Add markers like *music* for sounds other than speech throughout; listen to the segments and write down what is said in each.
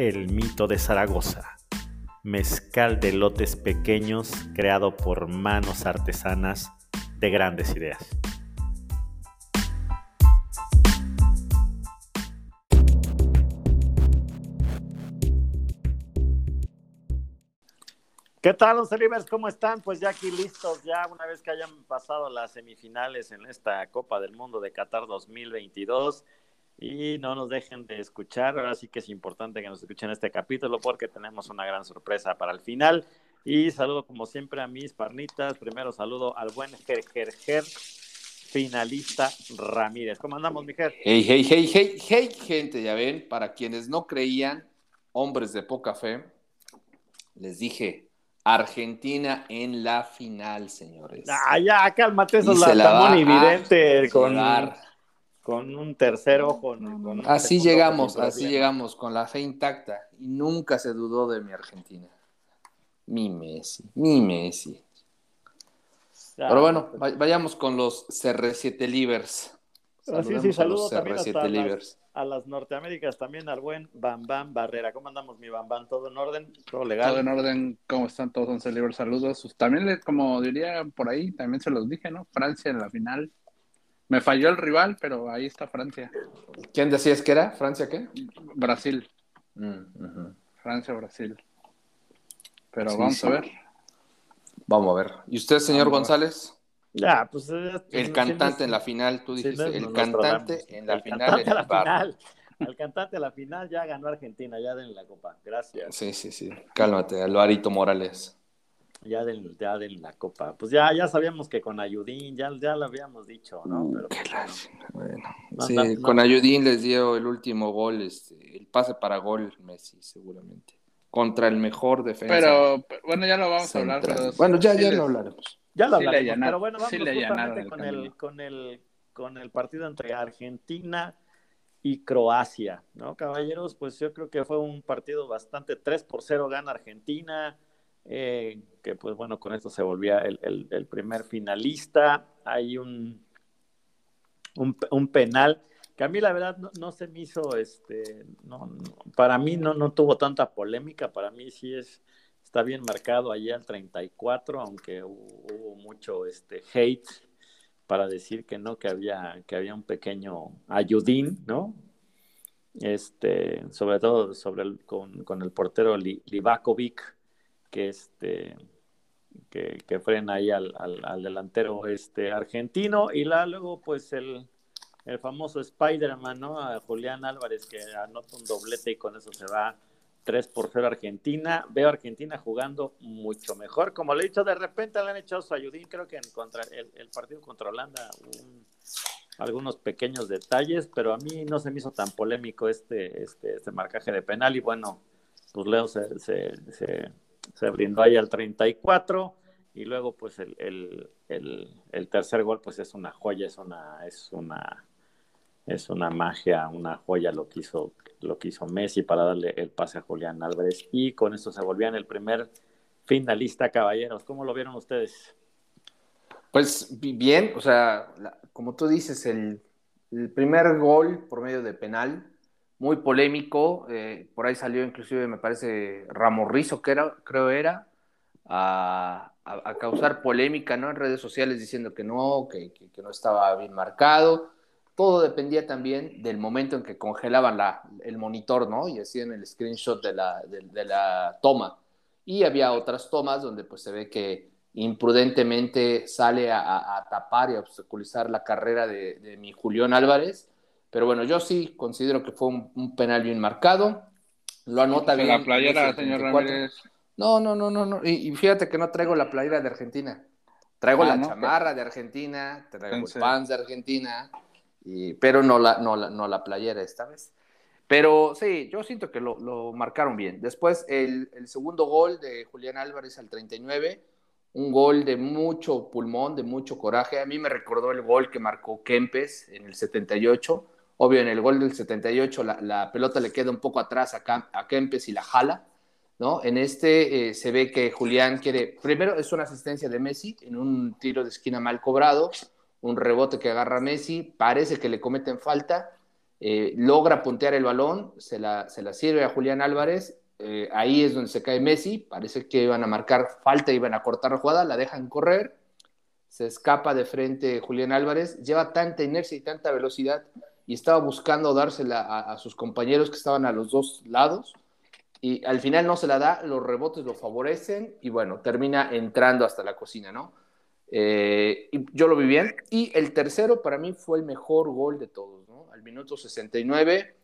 El Mito de Zaragoza, mezcal de lotes pequeños creado por manos artesanas de grandes ideas. ¿Qué tal, los Rivers? ¿Cómo están? Pues ya aquí listos, ya una vez que hayan pasado las semifinales en esta Copa del Mundo de Qatar 2022. Y no nos dejen de escuchar, ahora sí que es importante que nos escuchen este capítulo porque tenemos una gran sorpresa para el final. Y saludo como siempre a mis parnitas. Primero saludo al buen Ger, Ger, finalista Ramírez. ¿Cómo andamos, mi Ger? Hey, hey, hey, hey, hey, gente, ya ven, para quienes no creían, hombres de poca fe, les dije, Argentina en la final, señores. Ah, ya, cálmate, eso es la evidente con, con un tercer ojo. así llegamos, así llegamos, con la fe intacta. Y nunca se dudó de mi Argentina. Mi Messi, mi Messi. Pero bueno, pues. vayamos con los CR7 Livers. Así sí, saludos también CR7 a las Norteaméricas, también al buen Bam Bam Barrera. ¿Cómo andamos, mi Bam Bam? ¿Todo en orden? ¿Todo legal? Todo en orden. ¿Cómo están todos? 11 libres saludos. También, como diría por ahí, también se los dije, ¿no? Francia en la final. Me falló el rival, pero ahí está Francia. ¿Quién decías que era? ¿Francia qué? Brasil. Mm, Francia, Brasil. Pero vamos a ver. Vamos a ver. ¿Y usted, señor González? Ya, pues. el cantante en la final, tú dijiste, el cantante en la final. la final. Al cantante a la final ya ganó Argentina, ya den la copa. Gracias. Sí, sí, sí. Cálmate, Alvarito Morales. Ya den, ya den la copa. Pues ya, ya sabíamos que con Ayudín, ya, ya lo habíamos dicho, ¿no? Mm, Pero, pues, bueno, sí, con Ayudín les dio el último gol, este, el pase para gol Messi, seguramente. Contra el mejor defensa. Pero, bueno, ya lo vamos a hablar. bueno, ya, ya lo hablaremos. Ya lo hablaremos, pero bueno, vamos justamente con el, con, el, con el partido entre Argentina y Croacia, ¿no? Caballeros, pues yo creo que fue un partido bastante 3 por 0 gana Argentina, eh, que pues bueno, con esto se volvía el, el, primer finalista. Hay un, un, penal que a mí la verdad no, se me hizo, este, no, para mí no, no tuvo tanta polémica, para mí sí es está bien marcado allí al 34, aunque hubo, mucho este hate para decir que no, que había, que había un pequeño ayudín, ¿no? Este, sobre todo sobre con, con, el portero Livakovic, que este que, que frena ahí al, al, delantero este argentino, y la, luego pues el, el famoso Spider-Man, ¿no? Julián Álvarez que anota un doblete y con eso se va 3 por 0 Argentina. Veo a Argentina jugando mucho mejor. Como le he dicho, de repente le han echado su ayudín. Creo que en contra el, partido contra Holanda algunos pequeños detalles, pero a mí no se me hizo tan polémico este, este, este marcaje de penal. Y bueno, pues Leo se, brindó ahí al 34. Y luego, pues el, el, el, el tercer gol, pues es una joya, es una, es una es una magia, una joya lo que hizo, lo que hizo Messi para darle el pase a Julián Álvarez y con esto se volvían el primer finalista caballeros. ¿Cómo lo vieron ustedes? Pues bien, o sea, como tú dices, el, primer gol por medio de penal, muy polémico, eh, por ahí salió inclusive, me parece, Ramorrizo, que era, creo era, a, causar polémica ¿no? en redes sociales diciendo que no, que no estaba bien marcado todo dependía también del momento en que congelaban la, el monitor, ¿no? Y hacían el screenshot de la, de, la toma. Y había otras tomas donde pues se ve que imprudentemente sale a, tapar y a obstaculizar la carrera de, mi Julián Álvarez. Pero bueno, yo sí considero que fue un, penal bien marcado. Lo anota bien. La playera, señor Ramírez. No, no, no, no, no. Y, fíjate que no traigo la playera de Argentina. Traigo ah, la chamarra de Argentina, traigo el pants de Argentina, pero no la, no, la, no la playera esta vez. Pero sí, yo siento que lo, marcaron bien. Después, el, el, segundo gol de Julián Álvarez al 39, un gol de mucho pulmón, de mucho coraje. A mí me recordó el gol que marcó Kempes en el 78. Obvio, en el gol del 78 la, pelota le queda un poco atrás a, a Kempes y la jala. ¿no? En este eh, se ve que Julián quiere, primero es una asistencia de Messi en un tiro de esquina mal cobrado, un rebote que agarra Messi, parece que le cometen falta, eh, logra puntear el balón, se la, se la sirve a Julián Álvarez, eh, ahí es donde se cae Messi, parece que iban a marcar falta, iban a cortar la jugada, la dejan correr, se escapa de frente Julián Álvarez, lleva tanta inercia y tanta velocidad y estaba buscando dársela a sus compañeros que estaban a los dos lados y al final no se la da, los rebotes lo favorecen y bueno, termina entrando hasta la cocina, ¿no? Eh, y yo lo vi bien. Y el tercero para mí fue el mejor gol de todos, ¿no? Al minuto 69,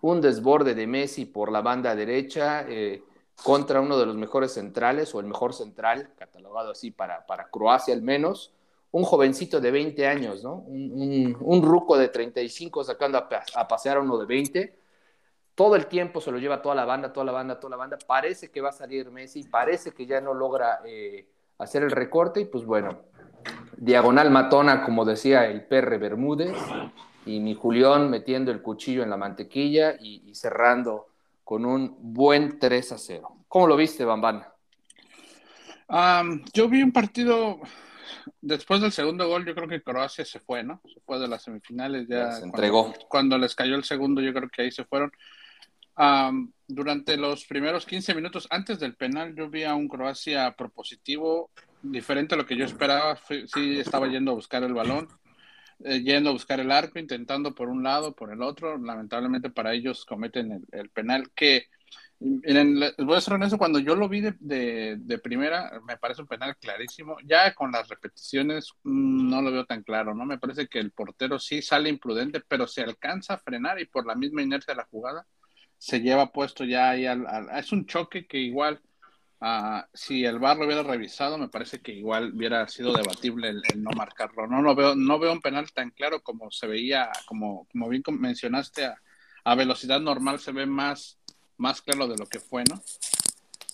un desborde de Messi por la banda derecha eh, contra uno de los mejores centrales o el mejor central, catalogado así para, para Croacia al menos. Un jovencito de 20 años, ¿no? Un, un, ruco de 35 sacando a, a pasear a uno de 20 todo el tiempo se lo lleva toda la banda, toda la banda, toda la banda. Parece que va a salir Messi, parece que ya no logra eh, hacer el recorte y pues bueno, diagonal matona, como decía el Perre Bermúdez, y mi Julián metiendo el cuchillo en la mantequilla y, cerrando con un buen 3 a 0. ¿Cómo lo viste, Bambán? yo vi un partido después del segundo gol, yo creo que Croacia se fue, ¿no? Se fue de las semifinales ya. se entregó. Cuando, les cayó el segundo, yo creo que ahí se fueron durante los primeros 15 minutos antes del penal, yo vi a un Croacia propositivo, diferente a lo que yo esperaba. sí, estaba yendo a buscar el balón, eh, yendo a buscar el arco, intentando por un lado, por el otro. Lamentablemente para ellos cometen el, penal que. Miren, voy a ser honesto, cuando yo lo vi de, de, primera, me parece un penal clarísimo. Ya con las repeticiones mm, no lo veo tan claro, ¿no? Me parece que el portero sí sale imprudente, pero se alcanza a frenar y por la misma inercia de la jugada, se lleva puesto ya ahí al, es un choque que igual uh, si el VAR lo hubiera revisado me parece que igual hubiera sido debatible el, no marcarlo no lo veo no veo un penal tan claro como se veía como como bien mencionaste a, a velocidad normal se ve más más claro de lo que fue no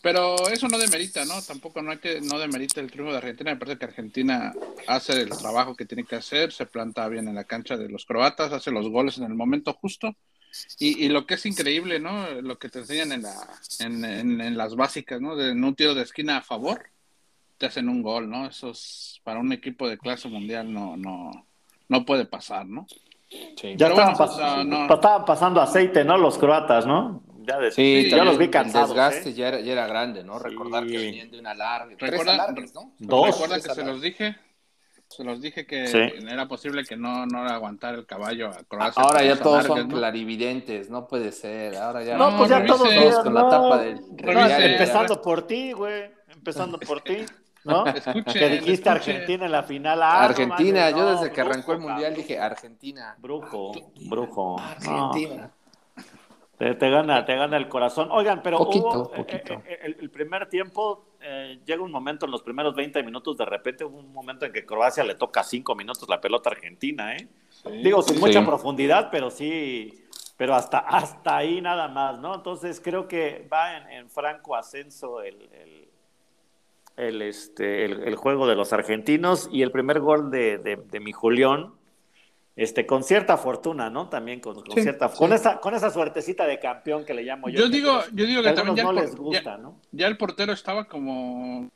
pero eso no demerita, ¿no? Tampoco no hay que no demerita el triunfo de Argentina. Me parece que Argentina hace el trabajo que tiene que hacer, se planta bien en la cancha de los croatas, hace los goles en el momento justo y, lo que es increíble, ¿no? Lo que te enseñan en, la, en, las básicas, ¿no? De, en un tiro de esquina a favor, te hacen un gol, ¿no? Eso es, para un equipo de clase mundial no, no, no puede pasar, ¿no? Ya estaban, pasando aceite, ¿no? Los croatas, ¿no? Ya de, sí, ya los vi cansados. El desgaste ¿eh? ya, era, ya, era, grande, ¿no? Recordar que venían de una larga. Recuerda, ¿no? Dos. Recuerda que se los dije se los dije que era posible que no, no aguantara el caballo a Croacia. Ahora ya todos son clarividentes, no puede ser. Ahora ya no, pues ya todos con la tapa del. empezando por ti, güey. Empezando por ti. ¿No? *laughs* que dijiste Argentina en la final. Ah, Argentina, yo desde que arrancó el mundial dije Argentina. Brujo, brujo. Argentina. Te, gana, te gana el corazón. Oigan, pero poquito, poquito. Eh, eh, el, primer tiempo eh, llega un momento en los primeros 20 minutos, de repente hubo un momento en que Croacia le toca 5 minutos la pelota argentina, ¿eh? Digo, sin mucha profundidad, pero sí, pero hasta, hasta ahí nada más, ¿no? Entonces creo que va en, franco ascenso el, el, este, el, juego de los argentinos y el primer gol de, de, de mi Julián este, con cierta fortuna, ¿no? También con, cierta, con esa, con esa suertecita de campeón que le llamo yo. Yo digo, yo digo que, también ya no les gusta, ¿no? Ya el portero estaba como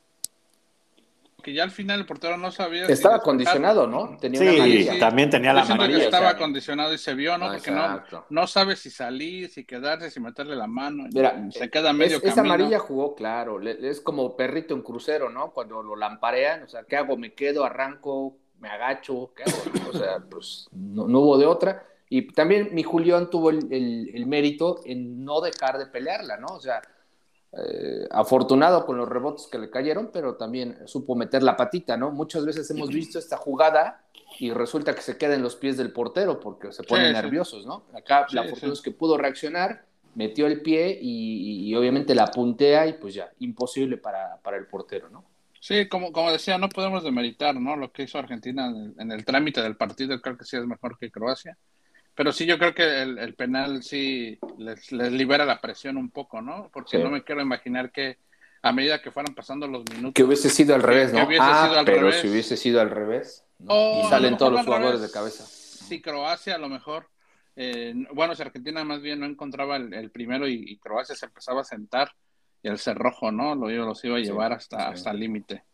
que ya al final el portero no sabía. Estaba condicionado, ¿no? Tenía sí, también tenía la amarilla. estaba condicionado y se vio, ¿no? Porque no, no sabe si salir, si quedarse, si meterle la mano. Mira, se queda medio es, Esa amarilla jugó claro. Es como perrito en crucero, ¿no? Cuando lo lamparean, o sea, ¿qué hago? ¿Me quedo? ¿Arranco? Me agacho, ¿qué hago? O sea, pues no, hubo de otra. Y también mi Julián tuvo el, mérito en no dejar de pelearla, ¿no? O sea, eh, afortunado con los rebotes que le cayeron, pero también supo meter la patita, ¿no? Muchas veces hemos visto esta jugada y resulta que se queda en los pies del portero porque se ponen nerviosos, ¿no? Acá la fortuna es que pudo reaccionar, metió el pie y, obviamente la puntea y pues ya, imposible para, para el portero, ¿no? Sí, como, como decía, no podemos demeritar ¿no? lo que hizo Argentina en el, trámite del partido, creo que sí es mejor que Croacia. Pero sí, yo creo que el, penal sí les, libera la presión un poco, ¿no? Porque no me quiero imaginar que a medida que fueran pasando los minutos. Que hubiese sido al revés, ¿no? ah, pero si hubiese sido al revés. y salen todos los jugadores de cabeza. Sí, Croacia a lo mejor. Eh, bueno, si Argentina más bien no encontraba el, primero y, Croacia se empezaba a sentar y el cerrojo, ¿no? Lo, los iba a llevar hasta, hasta el límite.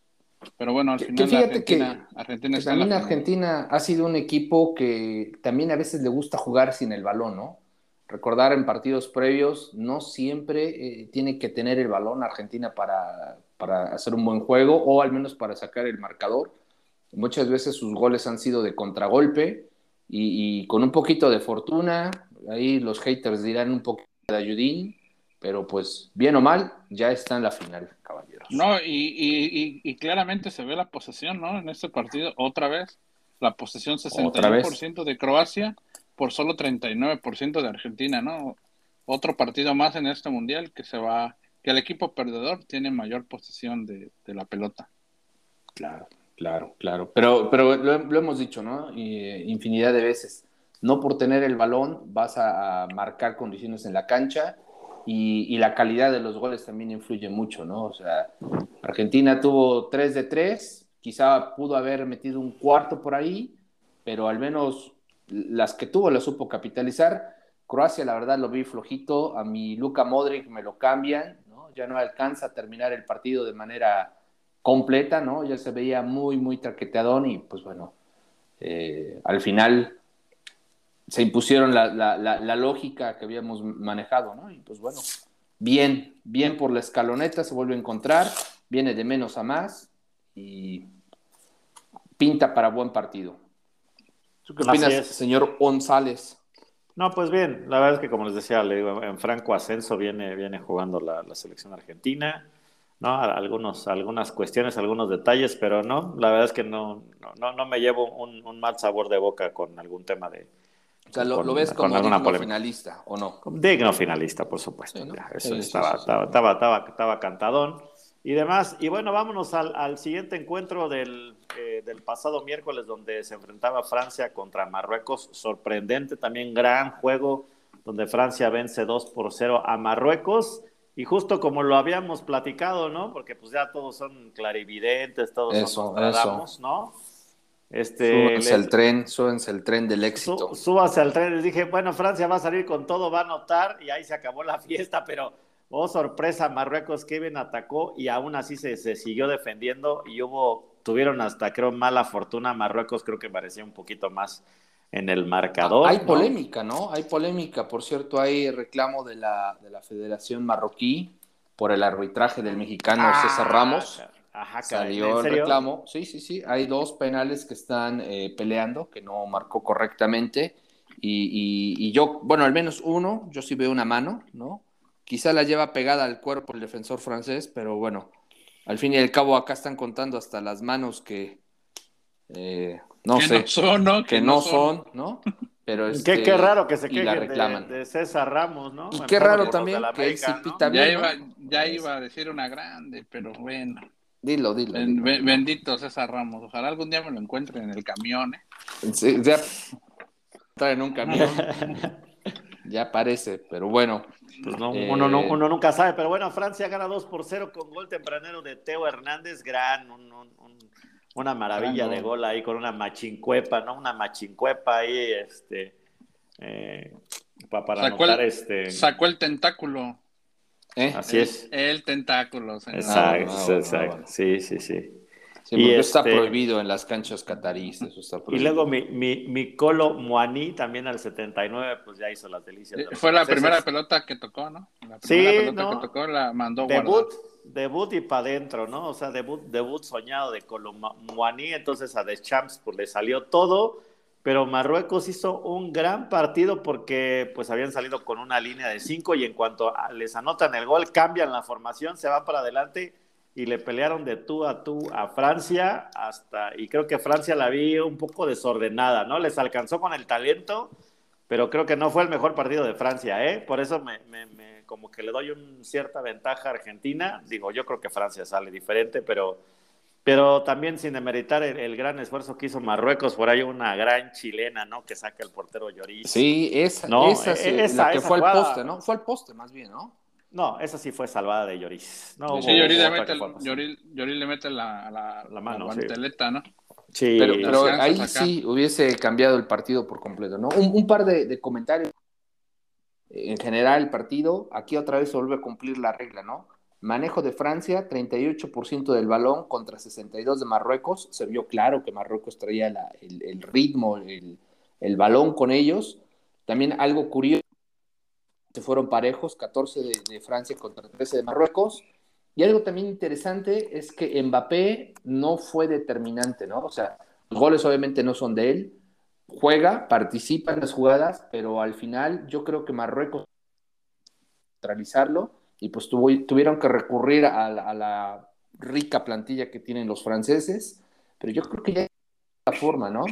Pero bueno, al final Argentina, Argentina también Argentina ha sido un equipo que también a veces le gusta jugar sin el balón, ¿no? Recordar en partidos previos, no siempre eh, tiene que tener el balón Argentina para, para, hacer un buen juego o al menos para sacar el marcador. Muchas veces sus goles han sido de contragolpe y, y con un poquito de fortuna, ahí los haters dirán un poquito de ayudín, pero pues bien o mal, ya está en la final, caballeros. No, y, claramente se ve la posesión, ¿no? En este partido, otra vez, la posesión 61% de Croacia por solo 39% de Argentina, ¿no? Otro partido más en este mundial que se va, que el equipo perdedor tiene mayor posesión de, la pelota. Claro, claro, claro. Pero, pero lo, hemos dicho, ¿no? Y, infinidad de veces. No por tener el balón vas a marcar condiciones en la cancha y, la calidad de los goles también influye mucho, ¿no? O sea, Argentina tuvo 3 de 3, quizá pudo haber metido un cuarto por ahí, pero al menos las que tuvo las supo capitalizar. Croacia, la verdad, lo vi flojito. A mi Luka Modric me lo cambian, ¿no? Ya no alcanza a terminar el partido de manera completa, ¿no? Ya se veía muy, muy traqueteadón y pues bueno, eh, al final se impusieron la, la, lógica que habíamos manejado, ¿no? Y pues bueno, bien, bien por la escaloneta, se vuelve a encontrar, viene de menos a más y pinta para buen partido. qué opinas, señor González? No, pues bien, la verdad es que como les decía, en franco ascenso viene, viene jugando la, selección argentina, ¿no? Algunos, algunas cuestiones, algunos detalles, pero no, la verdad es que no, no, no me llevo un mal sabor de boca con algún tema de, o sea, ¿lo, ves como digno finalista o no? Digno finalista, por supuesto. eso estaba, estaba, estaba, estaba, cantadón y demás. Y bueno, vámonos al, al siguiente encuentro del, eh, del, pasado miércoles, donde se enfrentaba Francia contra Marruecos. Sorprendente, también gran juego, donde Francia vence 2 por 0 a Marruecos. Y justo como lo habíamos platicado, ¿no? Porque pues ya todos son clarividentes, todos eso, somos ¿no? Este, súbanse el tren, súbense el tren del éxito. súbase al tren. Les dije, bueno, Francia va a salir con todo, va a anotar, y ahí se acabó la *laughs* fiesta, pero, oh sorpresa, Marruecos, Kevin atacó y aún así se, siguió defendiendo y hubo, tuvieron hasta creo mala fortuna. Marruecos creo que parecía un poquito más en el marcador. Hay polémica, ¿no? Hay polémica. Por cierto, hay reclamo de la, de la Federación Marroquí por el arbitraje del mexicano ah, César Ramos. Ajá, Salió el reclamo. Sí, sí, sí. Hay dos penales que están eh, peleando, que no marcó correctamente. Y, yo, bueno, al menos uno, yo sí veo una mano, ¿no? Quizá la lleva pegada al cuerpo el defensor francés, pero bueno, al fin y al cabo acá están contando hasta las manos que, eh, no sé, son, ¿no? que, no son, ¿no? Pero qué, qué, este, raro que se quejen de, de, César Ramos, ¿no? Y qué raro también que ya, iba, ya iba a decir una grande, pero bueno. Dilo, dilo. bendito César Ramos. Ojalá algún día me lo encuentre en el camión. ¿eh? Sí, ya. Está en un camión. *laughs* ya parece, pero bueno. Pues no, eh, uno, uno, nunca sabe. Pero bueno, Francia gana 2 por 0 con gol tempranero de Teo Hernández. Gran, una maravilla de gol ahí con una machincuepa, ¿no? Una machincuepa ahí, este. Eh, para sacó este. Sacó el tentáculo. ¿Eh? Así es. El tentáculo. Exacto, ah, exacto. Sí, sí, sí. y está este prohibido en las canchas eso está Y luego mi, mi, mi Colo Moaní también al 79, pues ya hizo las delicias. Fue la primera pelota que tocó, ¿no? La primera pelota que tocó la mandó debut, Debut y para adentro, ¿no? O sea, debut, debut soñado de Colo Moaní, entonces a Deschamps pues le salió todo pero Marruecos hizo un gran partido porque pues habían salido con una línea de cinco y en cuanto les anotan el gol, cambian la formación, se va para adelante y le pelearon de tú a tú a Francia hasta, y creo que Francia la vi un poco desordenada, ¿no? Les alcanzó con el talento, pero creo que no fue el mejor partido de Francia, ¿eh? Por eso me, me, como que le doy una cierta ventaja a Argentina. Digo, yo creo que Francia sale diferente, pero Pero también sin demeritar el, gran esfuerzo que hizo Marruecos, por ahí una gran chilena, ¿no? Que saca el portero Lloris. Sí, esa, ¿no? esa, e, esa, la que fue al poste, ¿no? Fue al poste más bien, ¿no? No, esa sí fue salvada de Lloris. No, sí, Lloris le, mete le mete la, la, mano, la ¿no? Sí, pero, ahí sí hubiese cambiado el partido por completo, ¿no? Un, par de, de, comentarios. En general, el partido, aquí otra vez se vuelve a cumplir la regla, ¿no? Manejo de Francia, 38% del balón contra 62 de Marruecos. Se vio claro que Marruecos traía el, ritmo, el, balón con ellos. También algo curioso, se fueron parejos, 14 de, Francia contra 13 de Marruecos. Y algo también interesante es que Mbappé no fue determinante, ¿no? O sea, los goles obviamente no son de él. Juega, participa en las jugadas, pero al final yo creo que Marruecos neutralizarlo y pues tuvieron que recurrir a, la rica plantilla que tienen los franceses, pero yo creo que ya la forma, ¿no?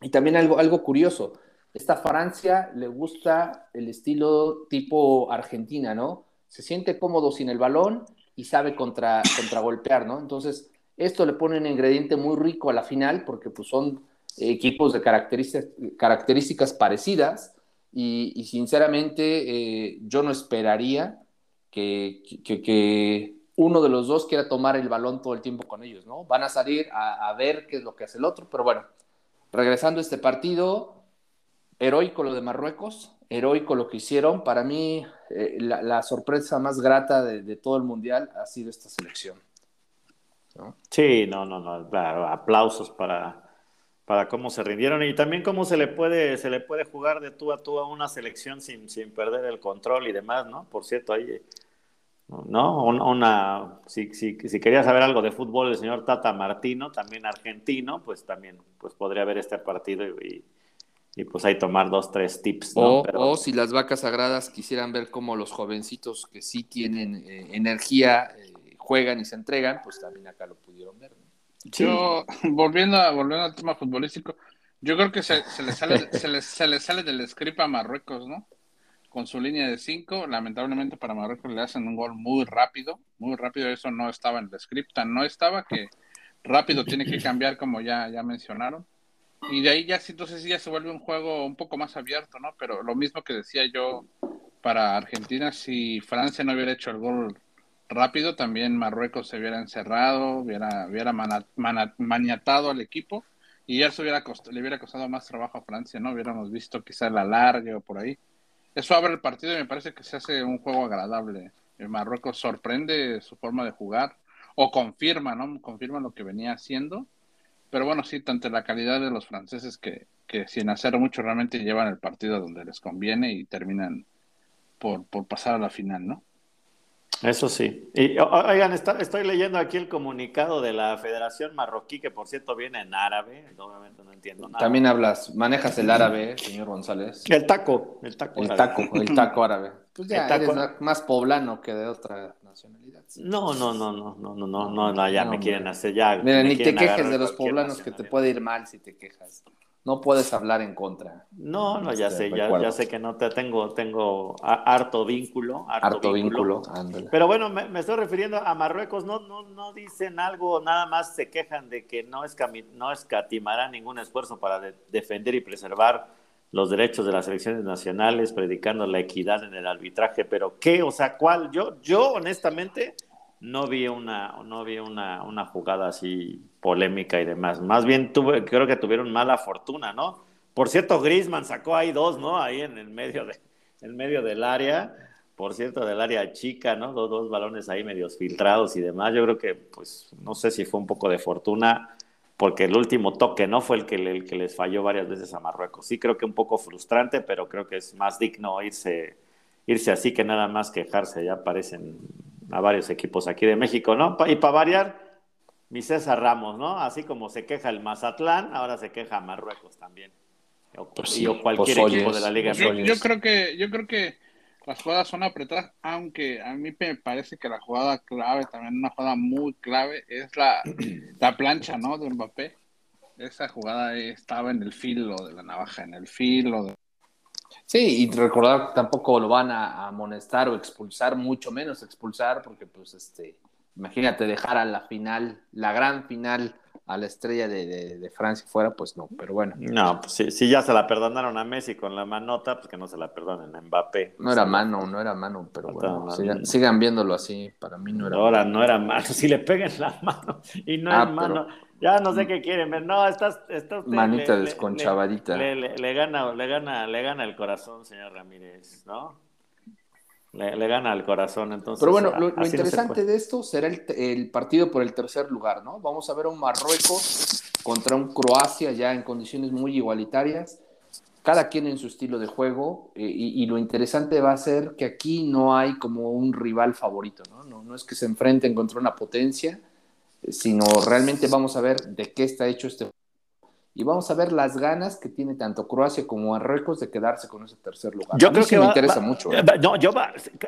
Y también algo, algo curioso, esta Francia le gusta el estilo tipo Argentina, ¿no? Se siente cómodo sin el balón y sabe contra, golpear, ¿no? Entonces, esto le pone un ingrediente muy rico a la final porque pues son equipos de características, características parecidas y, sinceramente eh, yo no esperaría que, uno de los dos quiera tomar el balón todo el tiempo con ellos, ¿no? Van a salir a, ver qué es lo que hace el otro, pero bueno, regresando a este partido, heroico lo de Marruecos, heroico lo que hicieron. Para mí, eh, la, sorpresa más grata de, todo el Mundial ha sido esta selección. Sí, no, no, no, claro, aplausos para, para cómo se rindieron y también cómo se le puede, se le puede jugar de tú a tú a una selección sin, sin perder el control y demás, ¿no? Por cierto, ahí ¿no? Una, si, si, si, quería saber algo de fútbol, el señor Tata Martino, también argentino, pues también pues podría ver este partido y, y pues ahí tomar dos, tres tips. ¿no? O, si las vacas sagradas quisieran ver cómo los jovencitos que sí tienen eh, energía eh, juegan y se entregan, pues también acá lo pudieron ver. Yo, *laughs* volviendo, a, volviendo al tema futbolístico, yo creo que se, se le sale, *laughs* se, le, se le sale del script a Marruecos, ¿no? con su línea de 5. Lamentablemente para Marruecos le hacen un gol muy rápido, muy rápido. Eso no estaba en el script, no estaba que rápido tiene que cambiar como ya, ya mencionaron. Y de ahí ya entonces ya se vuelve un juego un poco más abierto, ¿no? Pero lo mismo que decía yo para Argentina, si Francia no hubiera hecho el gol rápido, también Marruecos se hubiera encerrado, hubiera, hubiera maniatado al equipo y ya se hubiera le hubiera costado más trabajo a Francia, ¿no? Hubiéramos visto quizá la larga o por ahí eso abre el partido y me parece que se hace un juego agradable. El Marruecos sorprende su forma de jugar o confirma, ¿no? Confirma lo que venía haciendo. Pero bueno, sí, tanto la calidad de los franceses que, que sin hacer mucho realmente llevan el partido donde les conviene y terminan por, por pasar a la final, ¿no? Eso sí. Y oigan, estoy leyendo aquí el comunicado de la Federación Marroquí, que por cierto viene en árabe, obviamente no entiendo nada. También hablas, manejas el árabe, señor González. El taco, el taco. El taco, el taco árabe. Pues ya eres más poblano que de otra nacionalidad. No, no, no, no, no, no, no, no, ya me quieren hacer, ya. Mira, ni te quejes de los poblanos que te puede ir mal si te quejas no puedes hablar en contra. No, no, ya sé, ya, ya, sé que no te tengo, tengo harto vínculo. Harto, vínculo, Pero bueno, me, estoy refiriendo a Marruecos, no, no, no dicen algo, nada más se quejan de que no, no escatimarán ningún esfuerzo para defender y preservar los derechos de las elecciones nacionales, predicando la equidad en el arbitraje, pero ¿qué? O sea, ¿cuál? Yo, yo honestamente no vi una, no vi una, una jugada así polémica y demás. Más bien tuve, creo que tuvieron mala fortuna, ¿no? Por cierto, Grisman sacó ahí dos, ¿no? Ahí en el medio, de, medio del área, por cierto, del área chica, ¿no? Dos, dos balones ahí medios filtrados y demás. Yo creo que, pues, no sé si fue un poco de fortuna, porque el último toque no fue el que, el que les falló varias veces a Marruecos. Sí, creo que un poco frustrante, pero creo que es más digno irse, irse así que nada más quejarse. Ya parecen a varios equipos aquí de México, ¿no? Y para variar, mi César Ramos, ¿no? Así como se queja el Mazatlán, ahora se queja Marruecos también. O, pues cualquier equipo de la Liga. Yo, yo, creo que, yo creo que las jugadas son apretadas, aunque a mí me parece que la jugada clave, también una jugada muy clave, es la, *clears throat* la plancha, ¿no? De Mbappé. Esa jugada estaba en el filo de la navaja, en el filo de Sí, y recordar que tampoco lo van a amonestar o expulsar, mucho menos expulsar, porque pues este imagínate dejar a la final, la gran final a la estrella de, Francia fuera, pues no, pero bueno. No, pues si, ya se la perdonaron a Messi con la manota, pues que no se la perdonen a Mbappé. No era mano, no era mano, pero bueno, sigan, viéndolo así, para mí no era Ahora no era mano, *laughs* si le peguen la mano y no ah, es mano, ya no sé qué quieren ver, no, estás, estás Manita desconchavadita. Le, gana, le, gana, le gana el corazón, señor Ramírez, ¿no? Le, gana el corazón, entonces. Pero bueno, lo, interesante de esto será el, partido por el tercer lugar, ¿no? Vamos a ver a un Marruecos contra un Croacia ya en condiciones muy igualitarias, cada quien en su estilo de juego, eh, y, lo interesante va a ser que aquí no hay como un rival favorito, ¿no? No, no es que se enfrenten contra una potencia, eh, sino realmente vamos a ver de qué está hecho este y vamos a ver las ganas que tiene tanto Croacia como Marruecos de quedarse con ese tercer lugar. Yo creo que me interesa mucho. ¿eh? No, yo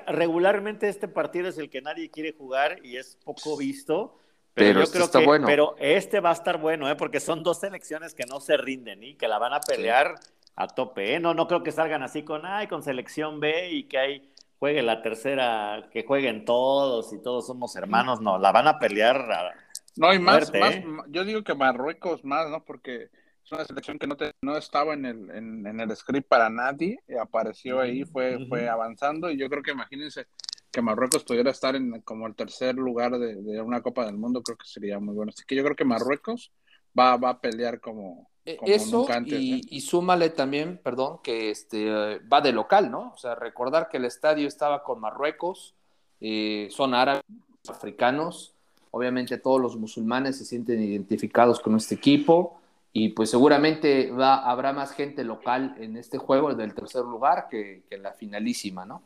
regularmente este partido es el que nadie quiere jugar y es poco visto. Pero, yo este creo está que, bueno. Pero este va a estar bueno, ¿eh? porque son dos selecciones que no se rinden y que la van a pelear a tope. ¿eh? No, no creo que salgan así con, ay, con selección B y que hay juegue la tercera, que jueguen todos y todos somos hermanos. No, la van a pelear a, no, y más, ¿eh? yo digo que Marruecos más, ¿no? Porque es una selección que no, te, no estaba en el, en, el script para nadie, apareció ahí, fue, fue avanzando, y yo creo que imagínense que Marruecos pudiera estar en como el tercer lugar de, una Copa del Mundo, creo que sería muy bueno. Así que yo creo que Marruecos va, va a pelear como, e, Eso y, ¿eh? y, súmale también, perdón, que este va de local, ¿no? O sea, recordar que el estadio estaba con Marruecos, eh, son árabes, africanos, Obviamente todos los musulmanes se sienten identificados con este equipo y pues seguramente va, habrá más gente local en este juego del tercer lugar que, en la finalísima, ¿no?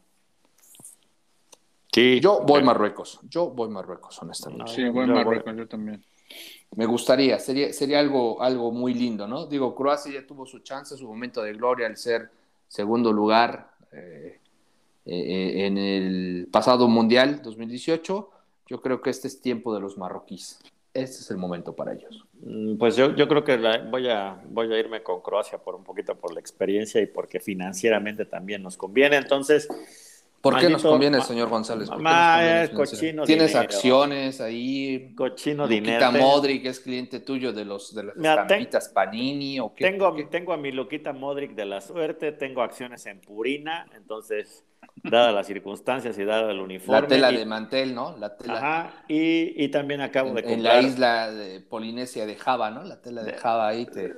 Sí. Yo voy Marruecos, yo voy Marruecos, honestamente. Sí, voy Marruecos, yo también. Me gustaría, sería, sería algo, algo muy lindo, ¿no? Digo, Croacia ya tuvo su chance, su momento de gloria al ser segundo lugar eh, eh, en el pasado Mundial 2018 yo creo que este es tiempo de los marroquíes. Este es el momento para ellos. Mm, pues yo, yo creo que voy, a, voy a irme con Croacia por un poquito por la experiencia y porque financieramente también nos conviene. Entonces, ¿Por qué nos conviene, señor González? cochino Tienes acciones ahí. Cochino dinero. Modric es cliente tuyo de los de las estampitas Panini o qué. Tengo, tengo a mi loquita Modric de la suerte, tengo acciones en Purina, entonces dadas las circunstancias y dado el uniforme. La tela de mantel, ¿no? La tela. Ajá, y, también acabo de comprar. En la isla de Polinesia de Java, ¿no? La tela de Java ahí te.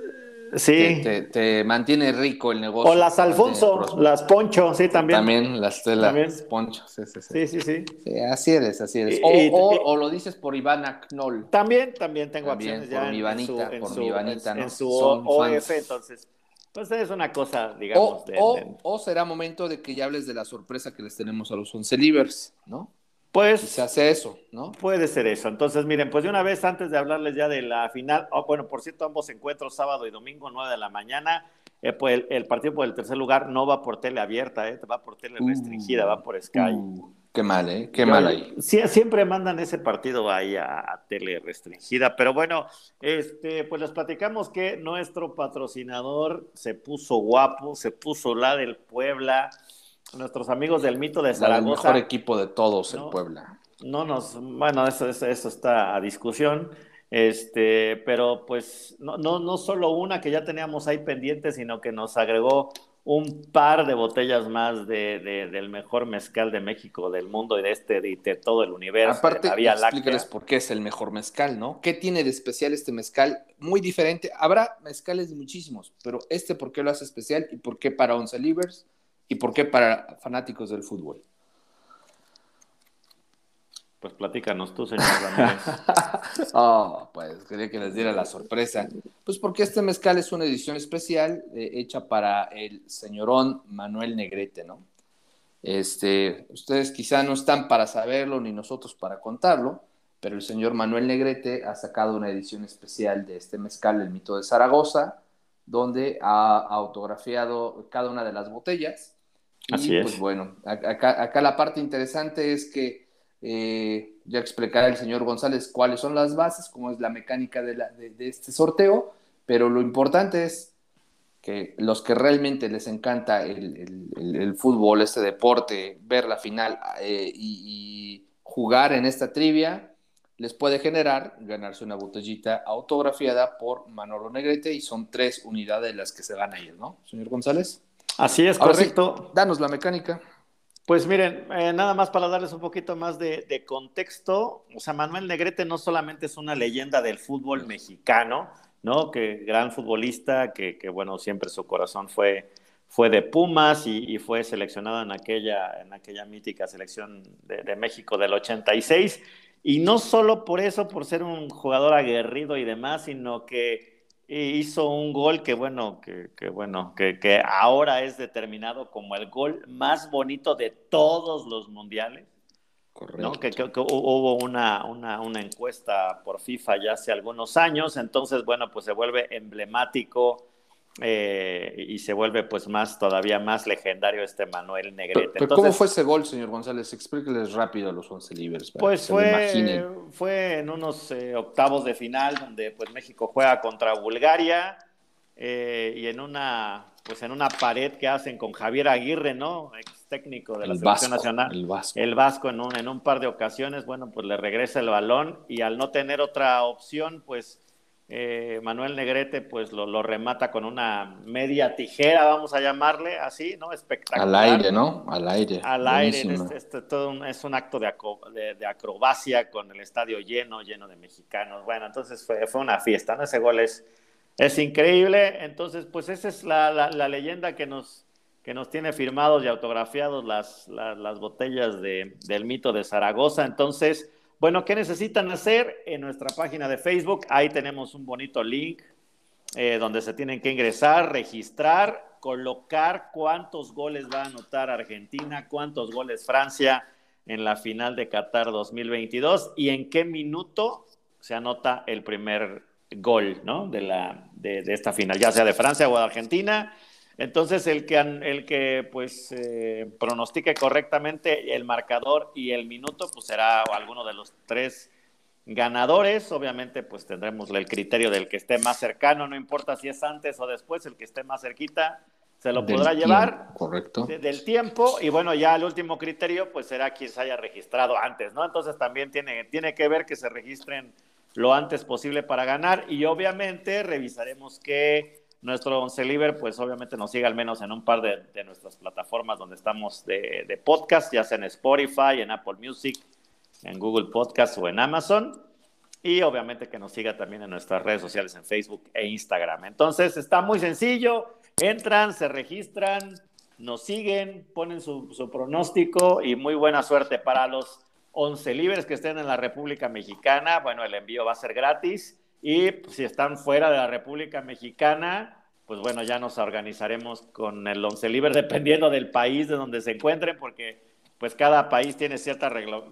Sí. Te, mantiene rico el negocio. O las Alfonso, las Poncho, sí, también. También las telas Poncho, sí, sí, sí. Sí, sí, sí. así eres, así eres. O, o, lo dices por Ivana Knoll. También, también tengo acciones ya por mi Ivanita, por mi Ivanita, ¿no? En su OF, entonces pues es una cosa, digamos. O, será momento de que ya hables de la sorpresa que les tenemos a los once livers, ¿no? Pues. se hace eso, ¿no? Puede ser eso. Entonces, miren, pues de una vez antes de hablarles ya de la final, oh, bueno, por cierto, ambos encuentros sábado y domingo, 9 de la mañana. Eh, pues el, partido por el tercer lugar no va por tele abierta, eh, va por tele restringida, va por Sky. Uh. Qué mal, ¿eh? Qué mal ahí. siempre mandan ese partido ahí a, tele restringida, pero bueno, este, pues les platicamos que nuestro patrocinador se puso guapo, se puso la del Puebla, nuestros amigos del mito de Zaragoza. El mejor equipo de todos, el Puebla. No nos, bueno, eso, eso, eso, está a discusión. Este, pero pues no, no, no solo una que ya teníamos ahí pendiente, sino que nos agregó un par de botellas más de, del mejor mezcal de México, del mundo y de este de, todo el universo. Aparte, explícales por qué es el mejor mezcal, ¿no? ¿Qué tiene de especial este mezcal? Muy diferente. Habrá mezcales de muchísimos, pero este por qué lo hace especial y por qué para once livers y por qué para fanáticos del fútbol. Pues platícanos tú, señor Ramírez. *laughs* oh, pues quería que les diera la sorpresa. Pues porque este mezcal es una edición especial eh, hecha para el señorón Manuel Negrete, ¿no? Este, ustedes quizá no están para saberlo ni nosotros para contarlo, pero el señor Manuel Negrete ha sacado una edición especial de este mezcal, el mito de Zaragoza, donde ha autografiado cada una de las botellas. Y, Así es. Pues bueno, acá, acá la parte interesante es que eh, ya explicará el señor González cuáles son las bases, cómo es la mecánica de, este sorteo, pero lo importante es que los que realmente les encanta el, fútbol, este deporte, ver la final eh, y, jugar en esta trivia, les puede generar ganarse una botellita autografiada por Manolo Negrete y son tres unidades las que se van a ir, ¿no, señor González? Así es, correcto. danos la mecánica. Pues miren, eh, nada más para darles un poquito más de, contexto, o sea, Manuel Negrete no solamente es una leyenda del fútbol mexicano, ¿no? Que gran futbolista, que, bueno, siempre su corazón fue, fue de Pumas y, fue seleccionado en aquella, en aquella mítica selección de, de México del 86. Y no solo por eso, por ser un jugador aguerrido y demás, sino que hizo un gol que bueno, que, bueno, que, que, ahora es determinado como el gol más bonito de todos los mundiales. Correcto. Que, hubo una, una, una, encuesta por FIFA ya hace algunos años, entonces bueno, pues se vuelve emblemático eh, y se vuelve pues más, todavía más legendario este Manuel Negrete. ¿Cómo fue ese gol, señor González? Explíqueles rápido a los once libres. Pues fue, fue en unos eh, octavos de final donde pues México juega contra Bulgaria eh, y en una pues en una pared que hacen con Javier Aguirre, ¿no? Ex técnico de la selección nacional. El Vasco. El Vasco en un, en un par de ocasiones, bueno, pues le regresa el balón y al no tener otra opción, pues eh, Manuel Negrete pues lo, remata con una media tijera, vamos a llamarle así, ¿no? Espectacular. Al aire, ¿no? Al aire. Al aire, este, este, todo es un acto de, de, acrobacia con el estadio lleno, lleno de mexicanos. Bueno, entonces fue, fue una fiesta, ¿no? Ese gol es, es increíble. Entonces, pues esa es la, la, leyenda que nos, que nos tiene firmados y autografiados las, las, botellas de, del mito de Zaragoza. Entonces, bueno, ¿qué necesitan hacer? En nuestra página de Facebook, ahí tenemos un bonito link eh, donde se tienen que ingresar, registrar, colocar cuántos goles va a anotar Argentina, cuántos goles Francia en la final de Qatar 2022 y en qué minuto se anota el primer gol ¿no? de, la, de esta final, ya sea de Francia o de Argentina entonces, el que, el que pues eh, pronostique correctamente el marcador y el minuto, pues será alguno de los tres ganadores. Obviamente, pues tendremos el criterio del que esté más cercano, no importa si es antes o después, el que esté más cerquita se lo podrá llevar. correcto. del tiempo. Y bueno, ya el último criterio, pues será quien se haya registrado antes, ¿no? Entonces también tiene, tiene que ver que se registren lo antes posible para ganar. Y obviamente revisaremos que nuestro Once Liber, pues obviamente nos sigue al menos en un par de, nuestras plataformas donde estamos de, podcast, ya sea en Spotify, en Apple Music, en Google Podcast o en Amazon. Y obviamente que nos siga también en nuestras redes sociales, en Facebook e Instagram. Entonces está muy sencillo, entran, se registran, nos siguen, ponen su, pronóstico y muy buena suerte para los 11 libres que estén en la República Mexicana. Bueno, el envío va a ser gratis y pues, si están fuera de la República Mexicana, pues bueno, ya nos organizaremos con el Once Libre *laughs* dependiendo del país de donde se encuentren, porque pues cada país tiene cierta regla,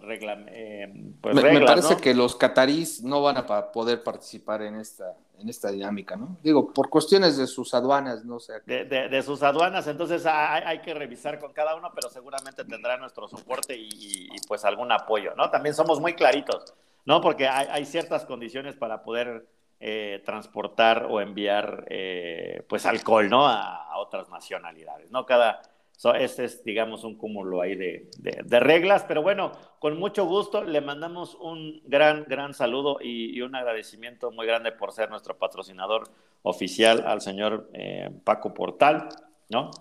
eh, pues, me, parece que los catarís no van a poder participar en esta, en esta dinámica, ¿no? Digo, por cuestiones de sus aduanas, no sé. De, sus aduanas, entonces hay, que revisar con cada uno, pero seguramente tendrá nuestro soporte y, pues algún apoyo, ¿no? También somos muy claritos. ¿No? Porque hay, ciertas condiciones para poder eh, transportar o enviar eh, pues alcohol, ¿no? A, otras nacionalidades, ¿no? Cada, este es, digamos, un cúmulo ahí de, reglas, pero bueno, con mucho gusto le mandamos un gran, gran saludo y, un agradecimiento muy grande por ser nuestro patrocinador oficial al señor eh, Paco Portal, ¿no?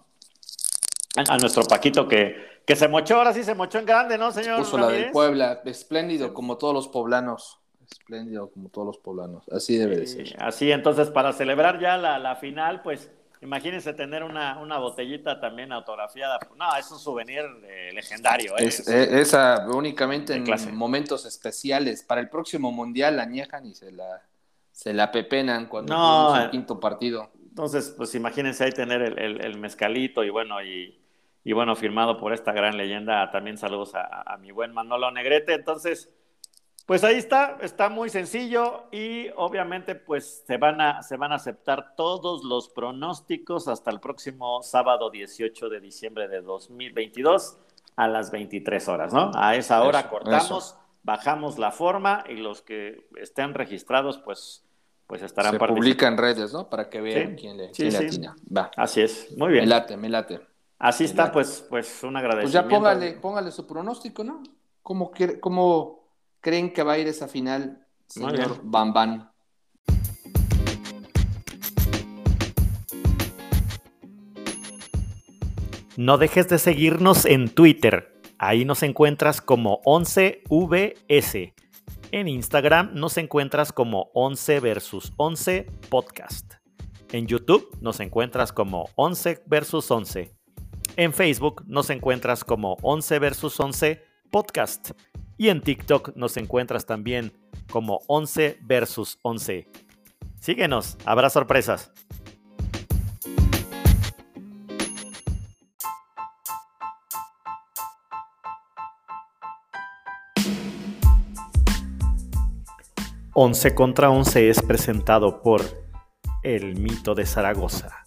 A nuestro Paquito que, que se mochó, ahora sí se mochó en grande, ¿no, señor? Puso la del Puebla, espléndido como todos los poblanos. Espléndido como todos los poblanos. Así debe de ser. Así, entonces, para celebrar ya la, final, pues imagínense tener una, una, botellita también autografiada. No, es un souvenir eh, legendario. ¿eh? Es, eh, esa únicamente en momentos especiales. Para el próximo mundial la niejan y se la, se la pepenan cuando no, el quinto partido. Entonces, pues imagínense ahí tener el, el mezcalito y bueno, y y bueno, firmado por esta gran leyenda. También saludos a, mi buen Manolo Negrete. Entonces, pues ahí está, está muy sencillo y obviamente pues se van a, se van a aceptar todos los pronósticos hasta el próximo sábado 18 de diciembre de 2022 a las 23 horas, ¿no? A esa hora cortamos, bajamos la forma y los que estén registrados pues pues estarán Se publica en redes, ¿no? Para que vean quién le, quién atina. Va. Así es, muy bien. Me late, me late. Así está, pues, pues un agradecimiento. Pues ya póngale, póngale su pronóstico, ¿no? ¿Cómo, cómo, creen que va a ir esa final, señor Bam No dejes de seguirnos en Twitter. Ahí nos encuentras como 11VS. En Instagram nos encuentras como 11 versus 11 podcast. En YouTube nos encuentras como 11 versus 11. En Facebook nos encuentras como 11 versus 11 podcast. Y en TikTok nos encuentras también como 11 versus 11. Síguenos, habrá sorpresas. Once contra Once es presentado por El Mito de Zaragoza,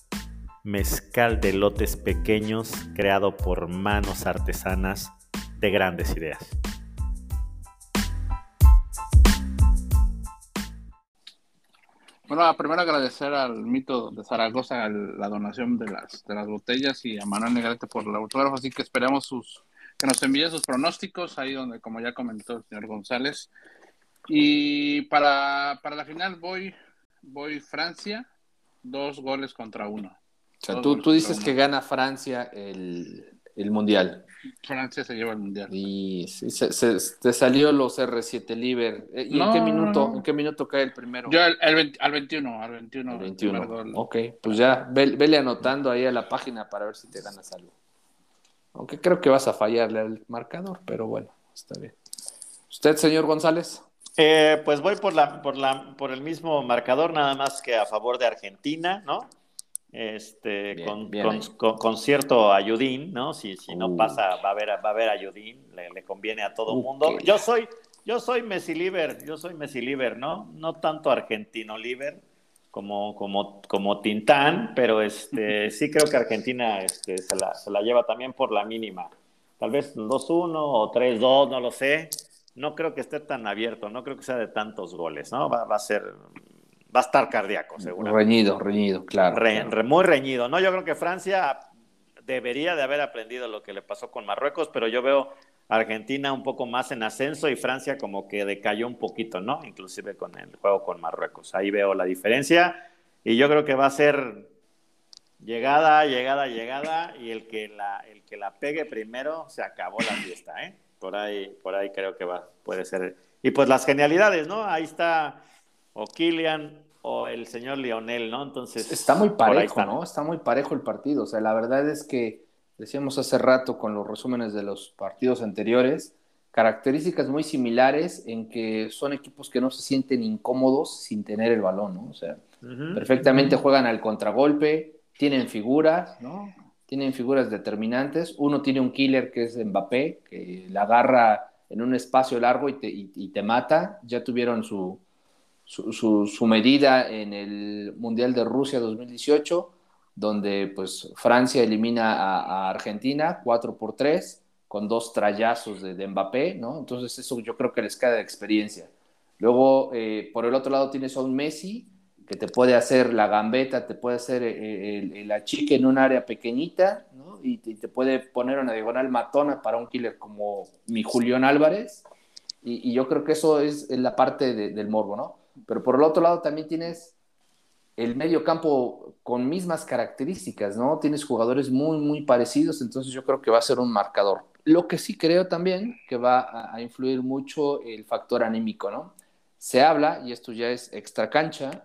mezcal de lotes pequeños creado por manos artesanas de grandes ideas. Bueno, primero agradecer al Mito de Zaragoza la donación de las, de las botellas y a Manuel Negrete por el autógrafo, así que esperamos sus, que nos envíe sus pronósticos, ahí donde, como ya comentó el señor González, y para, la final voy, voy Francia, dos goles contra uno. O sea, tú, tú dices que gana Francia el, Mundial. Francia se lleva el Mundial. Y se, te salió los R7 Liber. Eh, ¿Y en, qué minuto, en qué minuto cae el primero? Yo al, al 21, al 21. 21. Ok, pues ya, vele anotando ahí a la página para ver si te ganas algo. Aunque creo que vas a fallarle al marcador, pero bueno, está bien. ¿Usted, señor González? Eh, pues voy por, la, por, la, por el mismo marcador, nada más que a favor de Argentina, ¿no? Este, con, con, cierto ayudín, ¿no? Si, si no uh. pasa, va a haber, va a haber ayudín, le, conviene a todo el mundo. Yo soy, yo soy Messi Liver, yo soy Messi Liver, ¿no? No tanto argentino Liver como, como, como Tintán, pero este, *laughs* sí creo que Argentina este, se, la, se la lleva también por la mínima. Tal vez 2-1 o 3-2, no lo sé no creo que esté tan abierto, no creo que sea de tantos goles, ¿no? Va, a ser, va a estar cardíaco, seguro. Reñido, reñido, claro, Muy reñido, ¿no? Yo creo que Francia debería de haber aprendido lo que le pasó con Marruecos, pero yo veo Argentina un poco más en ascenso y Francia como que decayó un poquito, ¿no? Inclusive con el juego con Marruecos. Ahí veo la diferencia y yo creo que va a ser llegada, llegada, llegada y el que la, el que la pegue primero se acabó la fiesta, ¿eh? Por ahí, por ahí creo que va, puede ser. Y pues las genialidades, ¿no? Ahí está o Kylian o el señor Lionel, ¿no? Entonces. Está muy parejo, ¿no? Está muy parejo el partido. O sea, la verdad es que decíamos hace rato con los resúmenes de los partidos anteriores, características muy similares en que son equipos que no se sienten incómodos sin tener el balón, ¿no? O sea, perfectamente juegan al contragolpe, tienen figuras, ¿no? tienen figuras determinantes. Uno tiene un killer que es Mbappé, que la agarra en un espacio largo y te, y, te mata. Ya tuvieron su, su, medida en el Mundial de Rusia 2018, donde pues Francia elimina a, Argentina 4 por 3 con dos trayazos de, Mbappé, ¿no? Entonces eso yo creo que les queda de experiencia. Luego, eh, por el otro lado tienes a un Messi, que te puede hacer la gambeta, te puede hacer eh, el, la chica en un área pequeñita, ¿no? Y, te puede poner una diagonal matona para un killer como mi Julián Álvarez. Y, yo creo que eso es, la parte del morbo, ¿no? Pero por el otro lado también tienes el medio campo con mismas características, ¿no? Tienes jugadores muy, muy parecidos, entonces yo creo que va a ser un marcador. Lo que sí creo también que va a, influir mucho el factor anímico, ¿no? Se habla, y esto ya es extra cancha,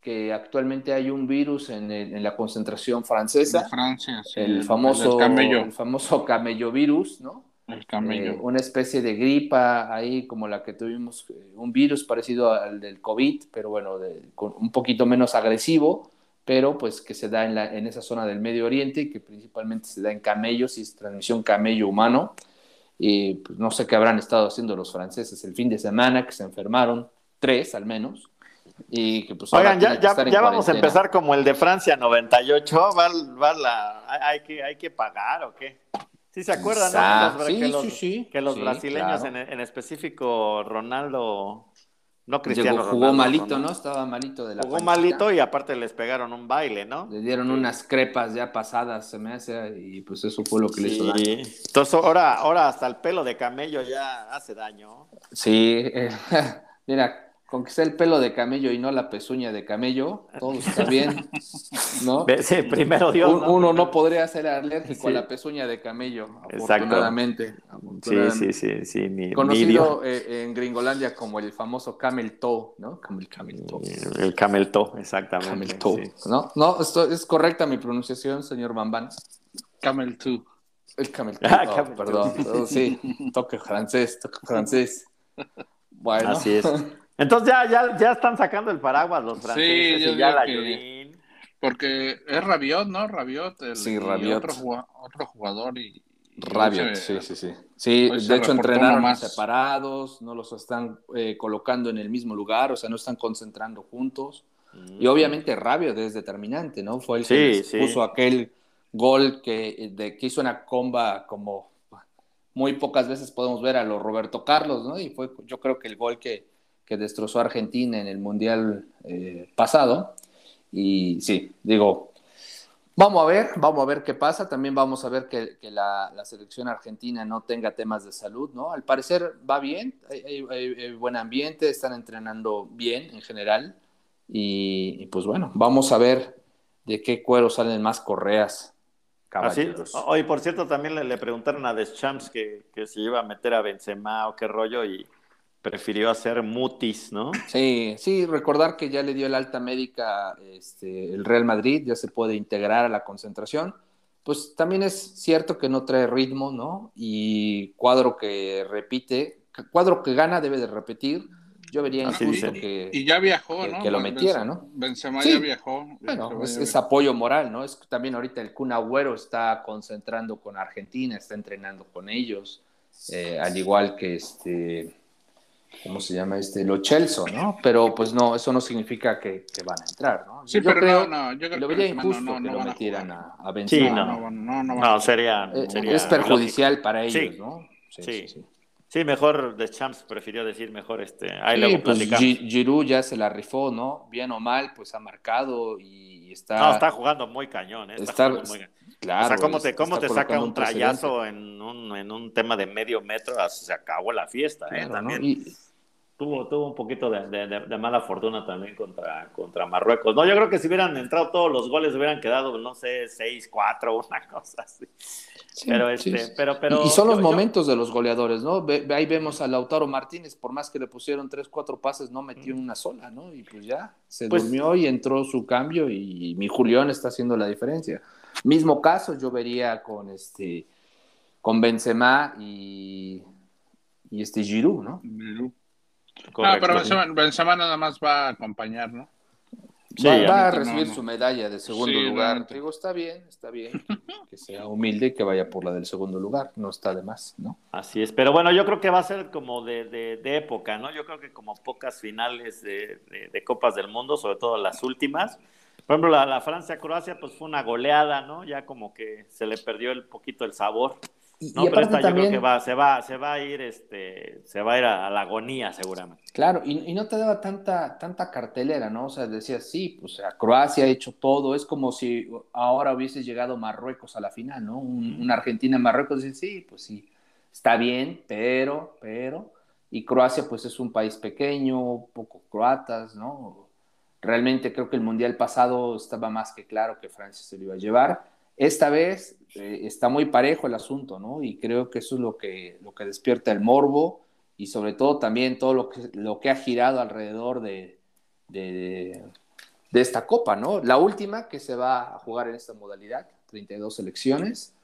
que actualmente hay un virus en, la concentración francesa. Francia, el, famoso, camello. el famoso camello virus, ¿no? El camello. Eh, una especie de gripa ahí como la que tuvimos, eh, un virus parecido al del COVID, pero bueno, un poquito menos agresivo, pero pues que se da en, la, en esa zona del Medio Oriente y que principalmente se da en camellos y es transmisión camello humano. Y pues, no sé qué habrán estado haciendo los franceses el fin de semana, que se enfermaron, tres al menos, y que pues Oigan, ya, ya, vamos a empezar como el de Francia 98, va, va la, hay, que, hay que pagar o qué. Sí se acuerdan, ¿no? sí, que los, sí, sí. Que los brasileños, en, en, específico Ronaldo, no Cristiano jugó malito, ¿no? Estaba malito de la Jugó malito y aparte les pegaron un baile, ¿no? Le dieron unas crepas ya pasadas, se me hace, y pues eso fue lo que le hizo daño. Entonces ahora, ahora hasta el pelo de camello ya hace daño. Sí, eh, *laughs* mira, con que sea el pelo de camello y no la pezuña de camello, todo está *laughs* bien, ¿no? Sí, primero Dios. Uno no podría ser alérgico a la pezuña de camello, afortunadamente. Sí, sí, sí, Conocido eh, en Gringolandia como el famoso camel toe, ¿no? Camel, camel toe. El camel toe, exactamente. Camel toe, ¿no? No, esto es correcta mi pronunciación, señor Bambán. Camel toe. El camel toe, ah, perdón. sí, *laughs* toque francés, toque francés. Bueno. Así es. *laughs* Entonces ya, ya, ya están sacando el paraguas los franceses sí, y ya la que... Porque es Rabiot, ¿no? Rabiot, el, sí, Rabiot. otro, jugador y... Rabiot, sí, sí, sí. Sí, de hecho entrenaron separados, no los están eh, colocando en el mismo lugar, o sea, no están concentrando juntos. Y mm. obviamente Rabiot es determinante, ¿no? Fue el que puso aquel gol que, de, que hizo una comba como muy pocas veces podemos ver a los Roberto Carlos, ¿no? Y fue yo creo que el gol que, que destrozó a Argentina en el Mundial eh, pasado. Y sí, digo, vamos a ver, vamos a ver qué pasa. También vamos a ver que, la, selección argentina no tenga temas de salud, ¿no? Al parecer va bien, hay, buen ambiente, están entrenando bien en general. Y, pues bueno, vamos a ver de qué cuero salen más correas. Caballeros. Hoy, por cierto, también le, preguntaron a Deschamps que, que si iba a meter a Benzema o qué rollo y, prefirió hacer mutis, ¿no? Sí, sí, recordar que ya le dio el alta médica este, el Real Madrid, ya se puede integrar a la concentración. Pues también es cierto que no trae ritmo, ¿no? Y cuadro que repite, cuadro que gana debe de repetir. Yo vería incluso que. Y ya viajó, ¿no? Que lo metiera, ¿no? Benzema ya viajó. Bueno, es, apoyo moral, ¿no? Es también ahorita el Kun Agüero está concentrando con Argentina, está entrenando con ellos, eh, al igual que este ¿cómo se llama este? Lo Chelso, ¿no? Pero pues no, eso no significa que, van a entrar, ¿no? Sí, yo pero creo, no, yo creo lo vería injusto que lo metieran a, a, Benzema. Sí, no, no, no, sería, eh, Es perjudicial para ellos, ¿no? Sí, sí. sí, mejor de Champs prefirió decir mejor este. Ahí luego pues Giroud ya se la rifó, ¿no? Bien o mal, pues ha marcado y está. No, está jugando muy cañón, ¿eh? Está, muy... Claro. O sea, ¿cómo te, cómo te saca un trayazo en un, en un tema de medio metro? Se acabó la fiesta, ¿eh? También. Y, tuvo, tuvo un poquito de, mala fortuna también contra, contra Marruecos. No, yo creo que si hubieran entrado todos los goles hubieran quedado, no sé, 6-4, una *laughs* cosa así. pero, este, pero, pero, y son los momentos de los goleadores, ¿no? ahí vemos a Lautaro Martínez, por más que le pusieron 3, 4 pases, no metió una sola, ¿no? Y pues ya, se pues durmió y entró su cambio y mi Julián está haciendo la diferencia. Mismo caso yo vería con este con Benzema y, y este Giroud, ¿no? No, pero Benzema, nada más va a acompañar, ¿no? Sí, va, a recibir su medalla de segundo lugar. Digo, está bien, está bien. *laughs* Que sea humilde y que vaya por la del segundo lugar. No está de más, ¿no? Así es. Pero bueno, yo creo que va a ser como de, de, época, ¿no? Yo creo que como pocas finales de, de, Copas del Mundo, sobre todo las últimas. Por ejemplo, la, la Francia-Croacia, pues fue una goleada, ¿no? Ya como que se le perdió el poquito el sabor. Y, no, pero esta también, yo creo que va, se, va, se va a ir, este, se va a ir a, la agonía seguramente. Claro, y, no te daba tanta, tanta cartelera, ¿no? O sea, decías, sí, pues sea, Croacia ha hecho todo, es como si ahora hubiese llegado Marruecos a la final, ¿no? Un, Argentina-Marruecos, dice, sí, pues sí, está bien, pero, pero, y Croacia pues es un país pequeño, poco croatas, ¿no? Realmente creo que el Mundial pasado estaba más que claro que Francia se lo iba a llevar esta vez eh, está muy parejo el asunto, ¿no? Y creo que eso es lo que, lo que despierta el morbo y sobre todo también todo lo que, lo que ha girado alrededor de, de, esta copa, ¿no? La última que se va a jugar en esta modalidad, 32 selecciones,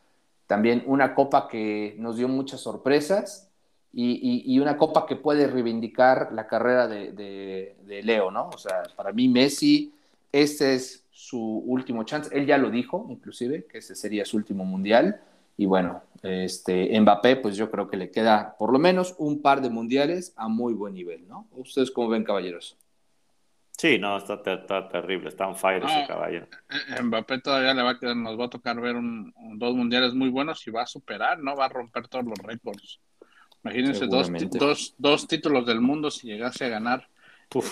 también una copa que nos dio muchas sorpresas y, y, una copa que puede reivindicar la carrera de, de Leo, ¿no? O sea, para mí Messi, este es su último chance. Él ya lo dijo, inclusive, que ese sería su último mundial. Y bueno, este, Mbappé, pues yo creo que le queda por lo menos un par de mundiales a muy buen nivel, ¿no? ¿Ustedes cómo ven, caballeros? Sí, no, está, terrible, está on fire ese caballero. Eh, eh, Mbappé todavía le va a quedar, nos va a tocar ver dos mundiales muy buenos y va a superar, ¿no? Va a romper todos los récords. Imagínense dos, dos, dos títulos del mundo si llegase a ganar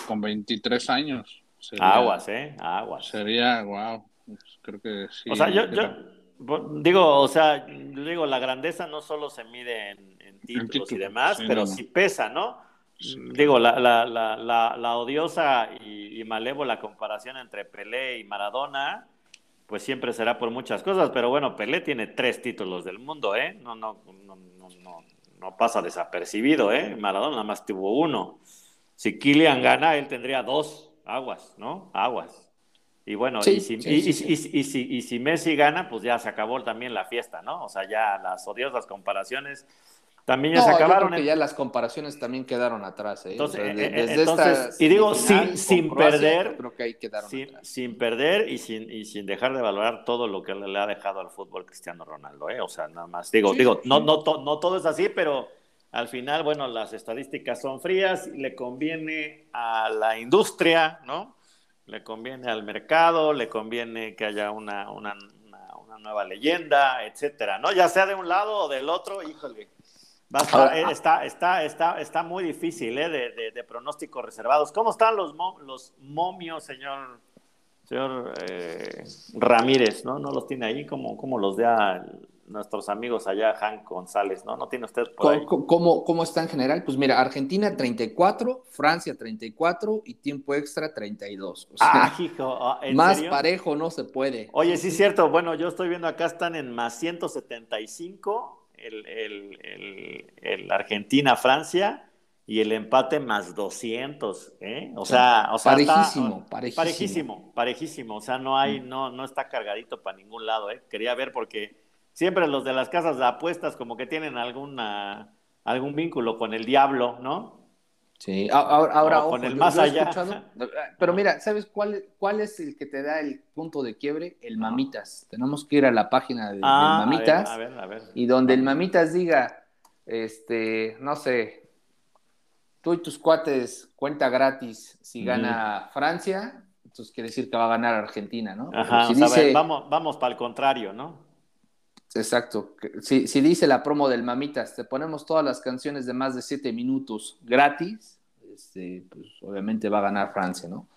con 23 años. Aguas, ¿eh? Aguas. Sería, wow. Creo que sí. O sea, yo, digo, o sea, digo, la grandeza no solo se mide en, títulos y demás, pero sí pesa, ¿no? Digo, la, la, la, la, odiosa y, malévola comparación entre Pelé y Maradona, pues siempre será por muchas cosas, pero bueno, Pelé tiene tres títulos del mundo, ¿eh? No, no, no, no, no pasa desapercibido, ¿eh? Maradona nada más tuvo uno. Si Kylian gana, él tendría dos aguas, ¿no? Aguas. Y bueno, y, si, y, si, Messi gana, pues ya se acabó también la fiesta, ¿no? O sea, ya las odiosas comparaciones también ya se acabaron. Yo creo que ya las comparaciones también quedaron atrás. ¿eh? Entonces, eh, y digo, sin, sin perder, creo que ahí quedaron sin, sin, perder y sin, y sin dejar de valorar todo lo que le, ha dejado al fútbol Cristiano Ronaldo, ¿eh? O sea, nada más. Digo, digo, no, no, no todo es así, pero al final, bueno, las estadísticas son frías, le conviene a la industria, ¿no? Le conviene al mercado, le conviene que haya una, una, una, nueva leyenda, etcétera, ¿no? Ya sea de un lado o del otro, híjole. Eh, está, está, está, está muy difícil ¿eh? de, de, pronósticos reservados. ¿Cómo están los, los momios, señor, señor eh, Ramírez? ¿no? ¿No los tiene ahí como, como los de nuestros amigos allá, Hank González, ¿no? ¿No tiene usted por ahí? ¿Cómo, cómo, está en general? Pues mira, Argentina 34, Francia 34 y tiempo extra 32. O ah, hijo, ah, *laughs* más parejo no se puede. Oye, sí es cierto. Bueno, yo estoy viendo acá están en más 175 el, el, el, Argentina-Francia y el empate más 200, ¿eh? O sea, o sea parejísimo, parejísimo, parejísimo, parejísimo, o sea, no hay, mm. no, no está cargadito para ningún lado, ¿eh? Quería ver porque siempre los de las casas de apuestas como que tienen alguna, algún vínculo con el diablo, ¿no? Sí, ahora, ahora con el más allá. *laughs* pero mira, ¿sabes cuál, cuál es el que te da el punto de quiebre? El Mamitas. Tenemos que ir a la página de, ah, del Mamitas. A ver, a ver, Y donde el Mamitas diga, este, no sé, tú y tus cuates cuenta gratis si gana Francia, entonces quiere decir que va a ganar Argentina, ¿no? Ajá, si dice, vamos, vamos para el contrario, ¿no? Exacto. Si, si, dice la promo del Mamitas, te ponemos todas las canciones de más de siete minutos gratis, este, pues obviamente va a ganar Francia, ¿no?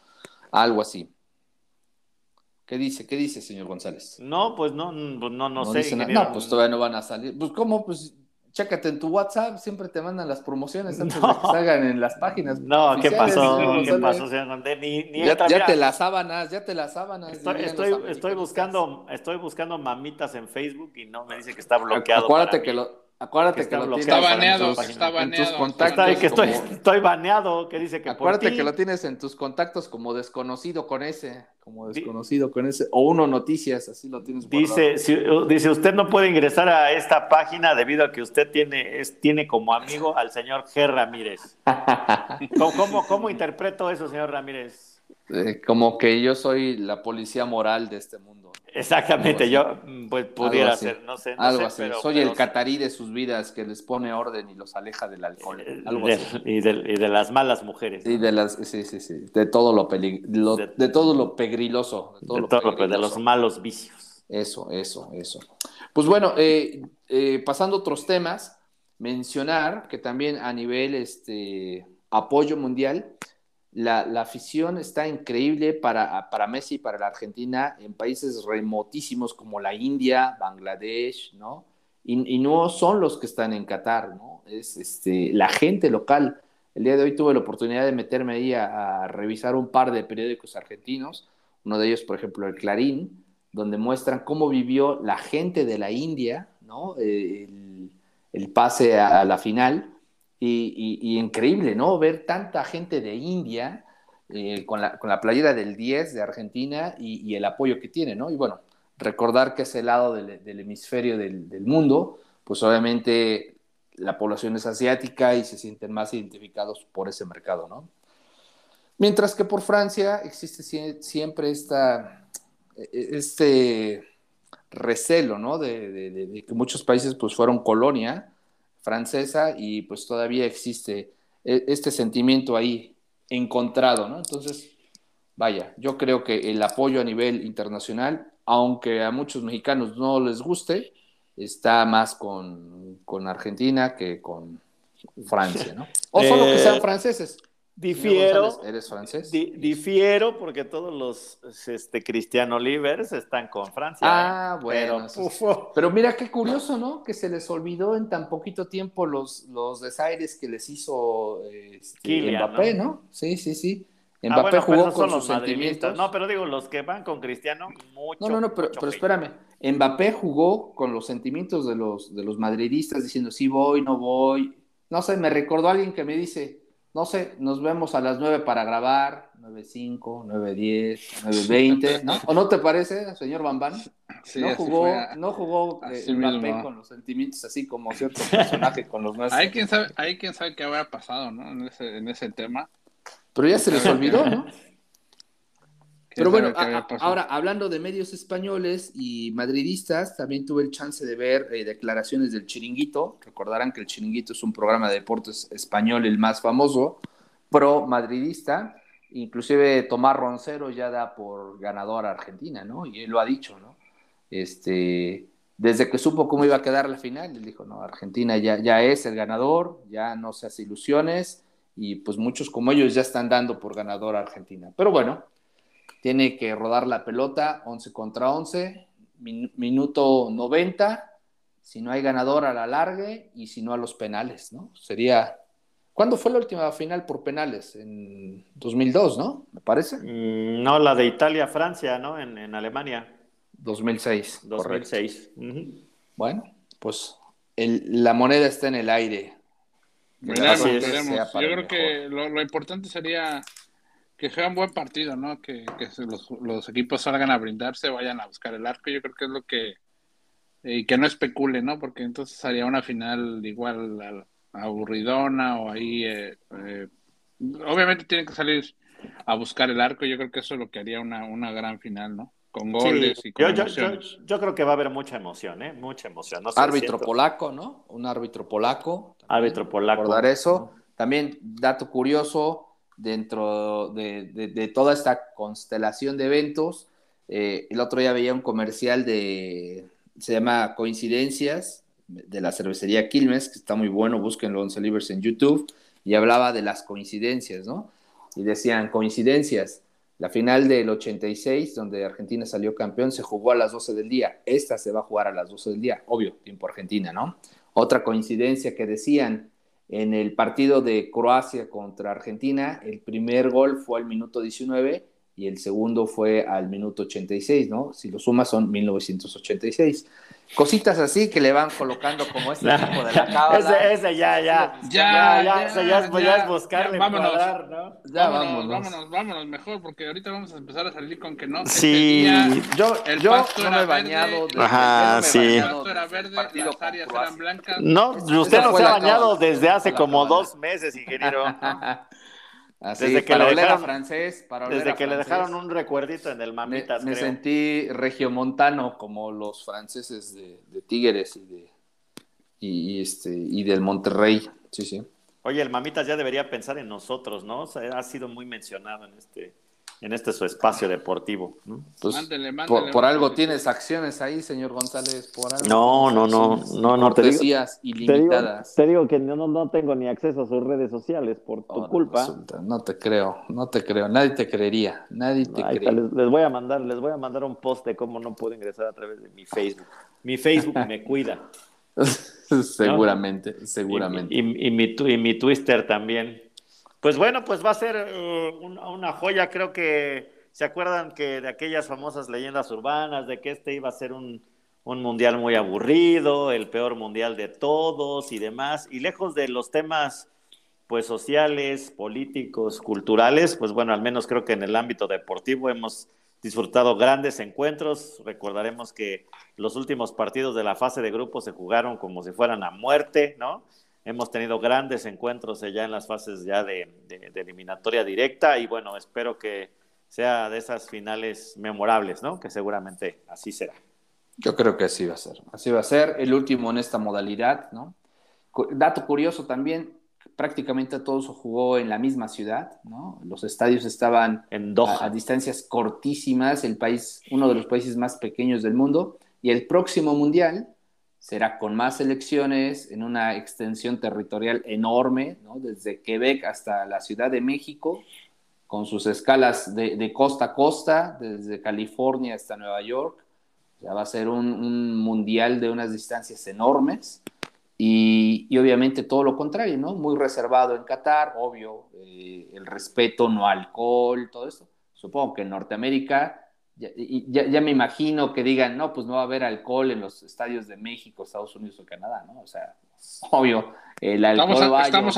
Algo así. ¿Qué dice? ¿Qué dice, señor González? No, pues no, pues no, no, sé. No, pues todavía no van a salir. Pues, ¿cómo? Pues chécate en tu WhatsApp, siempre te mandan las promociones antes de que salgan en las páginas. No, ¿qué pasó? ¿Qué pasó? ni, ni ya, ya, te las sábanas, ya te las sábanas. Estoy, estoy, estoy buscando, estoy buscando mamitas en Facebook y no me dice que está bloqueado. Acuérdate que lo, Acuérdate que, lo está baneado, está baneado. tus contactos que estoy, estoy baneado, que dice que Acuérdate que lo tienes en tus contactos como desconocido con ese, como desconocido con ese, o uno noticias, así lo tienes. Dice, dice, usted no puede ingresar a esta página debido a que usted tiene, es, tiene como amigo al señor G. Ramírez. *laughs* ¿Cómo, cómo, interpreto eso, señor Ramírez? Eh, como que yo soy la policía moral de este mundo. Exactamente, yo mm, pues, pudiera ser, no sé. algo así. Soy el catarí de sus vidas que les pone orden y los aleja del alcohol. Eh, algo así. *laughs* Y, de, las malas mujeres. Y de las, sí, sí, sí. De todo lo, de, todo lo pegriloso. De, todo lo de los malos vicios. Eso, eso, eso. Pues bueno, eh, eh, pasando a otros temas, mencionar que también a nivel este, apoyo mundial, la, afición está increíble para, para Messi y para la Argentina en países remotísimos como la India, Bangladesh, ¿no? Y, no son los que están en Qatar, ¿no? Es este, la gente local. El día de hoy tuve la oportunidad de meterme ahí a, revisar un par de periódicos argentinos, uno de ellos, por ejemplo, el Clarín, donde muestran cómo vivió la gente de la India, ¿no? El, pase a la final y, increíble, ¿no? Ver tanta gente de India eh, con, la, con, la, playera del 10 de Argentina y, el apoyo que tiene, ¿no? Y bueno, recordar que ese lado del, hemisferio del, mundo, pues obviamente la población es asiática y se sienten más identificados por ese mercado, ¿no? Mientras que por Francia existe siempre esta, e, este recelo, ¿no? De, de, que muchos países pues fueron colonia francesa y pues todavía existe e, este sentimiento ahí encontrado, ¿no? Entonces, vaya, yo creo que el apoyo a nivel internacional, aunque a muchos mexicanos no les guste, está más con, Argentina que con Francia, ¿no? O solo que sean eh, franceses. Difiero. ¿Eres francés? difiero porque todos los este, Cristiano Livers están con Francia. Ah, bueno. Pero, mira qué curioso, ¿no? Que se les olvidó en tan poquito tiempo los, los desaires que les hizo este, Mbappé, ¿no? Sí, sí, sí. Ah, Mbappé jugó con sus sentimientos. No, pero digo, los que van con Cristiano, mucho. No, no, no, pero, pero espérame. Mbappé jugó con los sentimientos de los, de los madridistas diciendo, sí voy, no voy. No sé, me recordó alguien que me dice no sé, nos vemos a las 9 para grabar, 9.5, 9.10, 9.20, ¿no? *laughs* ¿O no te parece, señor Bambán? Sí, no, jugó, no jugó Mbappé con los sentimientos así como cierto personaje con los nuestros. Hay quien sabe, hay quien sabe qué había pasado, ¿no? En ese, en ese tema. Pero ya se les olvidó, ¿no? *laughs* Pero bueno, ahora hablando de medios españoles y madridistas, también tuve el chance de ver eh, declaraciones del Chiringuito. Recordarán que el Chiringuito es un programa de deportes español el más famoso, pro madridista. Inclusive Tomás Roncero ya da por ganador a Argentina, ¿no? Y él lo ha dicho, ¿no? Este, desde que supo cómo iba a quedar la final, él dijo, no, Argentina ya, ya es el ganador, ya no se hace ilusiones, y pues muchos como ellos ya están dando por ganador a Argentina. Pero bueno, tiene que rodar la pelota 11 contra 11, minuto 90, si no hay ganador a la largue y si no a los penales, ¿no? Sería... ¿Cuándo fue la última final por penales? En 2002, ¿no? Me parece. Mm, no, la de Italia-Francia, ¿no? En, Alemania. 2006. 2006. Bueno, pues la moneda está en el aire. Yo creo que lo, importante sería que juegan buen partido, ¿no? Que, los, equipos salgan a brindarse, vayan a buscar el arco. Yo creo que es lo que. Y que no especule, ¿no? Porque entonces haría una final igual aburridona o ahí. Eh, eh, obviamente tienen que salir a buscar el arco. Yo creo que eso es lo que haría una, una gran final, ¿no? Con goles y con yo, yo, creo que va a haber mucha emoción, ¿eh? Mucha emoción. árbitro polaco, ¿no? Un árbitro polaco. Árbitro polaco. Recordar eso. También, dato curioso, dentro de, toda esta constelación de eventos. Eh, el otro día veía un comercial de, se llama Coincidencias, de la cervecería Quilmes, que está muy bueno, búsquenlo 11 Libres en YouTube, y hablaba de las coincidencias, ¿no? Y decían, coincidencias, la final del 86, donde Argentina salió campeón, se jugó a las 12 del día. Esta se va a jugar a las 12 del día, obvio, tiempo Argentina, ¿no? Otra coincidencia que decían, en el partido de Croacia contra Argentina, el primer gol fue al minuto 19 y el segundo fue al minuto 86, ¿no? Si lo sumas son 1986. Cositas así que le van colocando como este tipo de la cábala. Ese, ya, ya. Ya, ya, ya, ya, ya, es, ya es buscarle vámonos, cuadrar, ¿no? Ya vámonos, vámonos, vámonos, mejor, porque ahorita vamos a empezar a salir con que no. Sí, día, yo, el yo no me he bañado. Desde, Ajá, sí. El pasto era verde, las áreas eran blancas. No, usted no se ha bañado desde hace como dos meses, ingeniero. *laughs* desde que le dejaron francés, desde que le dejaron un recuerdito en el mamitas. Me, me sentí regiomontano como los franceses de, de Tigres y de y, este y del Monterrey. Sí, sí. Oye, el mamitas ya debería pensar en nosotros, ¿no? O sea, ha sido muy mencionado en este en este su espacio deportivo. ¿no? Pues, por, algo tienes acciones ahí, señor González. Por algo no, no, no, no, no, te digo, ilimitadas. Te digo, que no, no tengo ni acceso a sus redes sociales por tu oh, culpa. no te creo, no te creo, nadie te creería, nadie te creería. Les, voy a mandar, les voy a mandar un post de cómo no puedo ingresar a través de mi Facebook. Mi Facebook me cuida. *laughs* *laughs* seguramente, seguramente. Y, y, mi, y mi Twitter también. Pues bueno, pues va a ser uh, una, joya. Creo que se acuerdan que de aquellas famosas leyendas urbanas, de que este iba a ser un, mundial muy aburrido, el peor mundial de todos y demás. Y lejos de los temas pues sociales, políticos, culturales, pues bueno, al menos creo que en el ámbito deportivo hemos disfrutado grandes encuentros. Recordaremos que los últimos partidos de la fase de grupo se jugaron como si fueran a muerte, ¿no? Hemos tenido grandes encuentros ya en las fases ya de, eliminatoria directa y bueno, espero que sea de esas finales memorables, ¿no? Que seguramente así será. Yo creo que así va a ser. Así va a ser el último en esta modalidad, ¿no? Dato curioso también, prácticamente todos jugó en la misma ciudad, ¿no? Los estadios estaban en A, a, distancias cortísimas, el país, uno de los países más pequeños del mundo, y el próximo mundial será con más elecciones en una extensión territorial enorme, ¿no? desde Quebec hasta la Ciudad de México, con sus escalas de, costa a costa, desde California hasta Nueva York. Ya va a ser un, mundial de unas distancias enormes. Y, obviamente todo lo contrario, ¿no? Muy reservado en Qatar, obvio, eh, el respeto, no alcohol, todo eso. Supongo que en Norteamérica ya, ya, me imagino que digan, no, pues no va a haber alcohol en los estadios de México, Estados Unidos o Canadá, ¿no? O sea, obvio, el alcohol estamos, va estamos,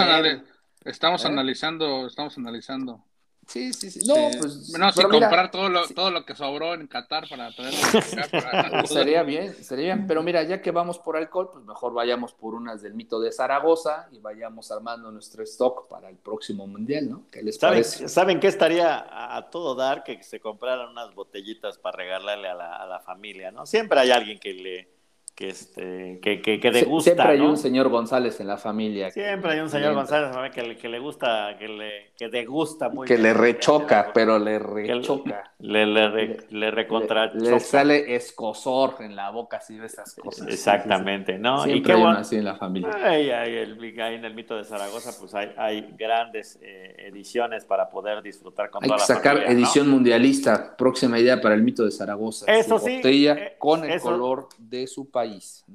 estamos ¿Eh? analizando, estamos analizando Sí, sí, sí. No, pues. No, sin comprar todo lo, todo lo que sobró en Qatar para traerlo *laughs* Sería bien, sería bien. Pero mira, ya que vamos por alcohol, pues mejor vayamos por unas del mito de Zaragoza y vayamos armando nuestro stock para el próximo mundial, ¿no? ¿Qué les ¿Saben, parece? ¿Saben qué estaría a, todo dar que se compraran unas botellitas para regalarle a la, a la familia, ¿no? Siempre hay alguien que le que este que, que, que degusta, siempre hay un señor González en la familia siempre hay un señor González que le, que le gusta que le que degusta muy que le rechoca pero le rechoca. *laughs* le le, le, recontra le, sale escosor en la boca si ve esas cosas. Exactamente no siempre y qué hay bueno, así en la familia. Hay, el, en el mito de Zaragoza pues hay, hay grandes eh, ediciones para poder disfrutar con hay toda que sacar edición mundialista próxima idea para el mito de Zaragoza. Eso sí botella eh, con el color de su país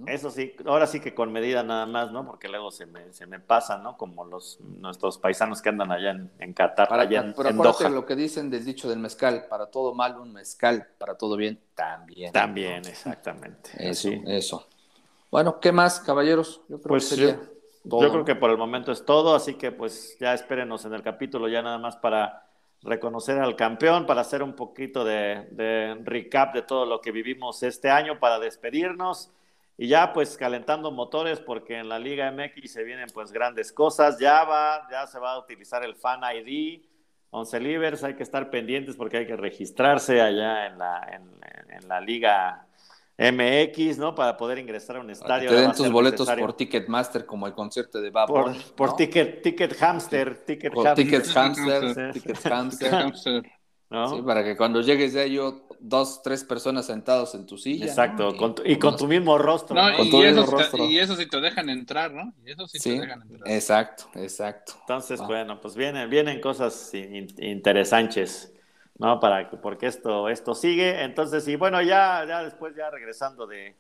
eso sí, ahora sí que con medida nada más, ¿no? Porque luego se me, se me pasa, ¿no? Como los nuestros paisanos que andan allá en, en Qatar, para, allá en, pero acuérdate lo que dicen del dicho del mezcal, para todo mal un mezcal, para todo bien también. También, exactamente. Eso, eso. Bueno, ¿qué más, caballeros? Yo creo pues que sería yo, yo creo que por el momento es todo, así que pues ya espérenos en el capítulo ya nada más para reconocer al campeón, para hacer un poquito de, de, recap de todo lo que vivimos este año, para despedirnos y ya pues calentando motores porque en la Liga MX se vienen pues grandes cosas. Ya va, ya se va a utilizar el Fan ID. 11 Livers, hay que estar pendientes porque hay que registrarse allá en la, en, la Liga MX, ¿no? Para poder ingresar a un estadio. Te den tus boletos por Ticketmaster como el concierto de Bad Por, por ticket, ticket Hamster. Ticket por Ticket Hamster. Ticket Hamster. Sí, para que cuando llegues de ello, dos, tres personas sentados en tu silla. Exacto, y, con tu mismo rostro. No, y, eso rostro. y, eso sí te dejan entrar, ¿no? Y eso sí, te dejan entrar. Exacto, exacto. Entonces, bueno, pues vienen, vienen cosas interesantes, ¿no? Para porque esto, esto sigue. Entonces, y bueno, ya, ya después, ya regresando de,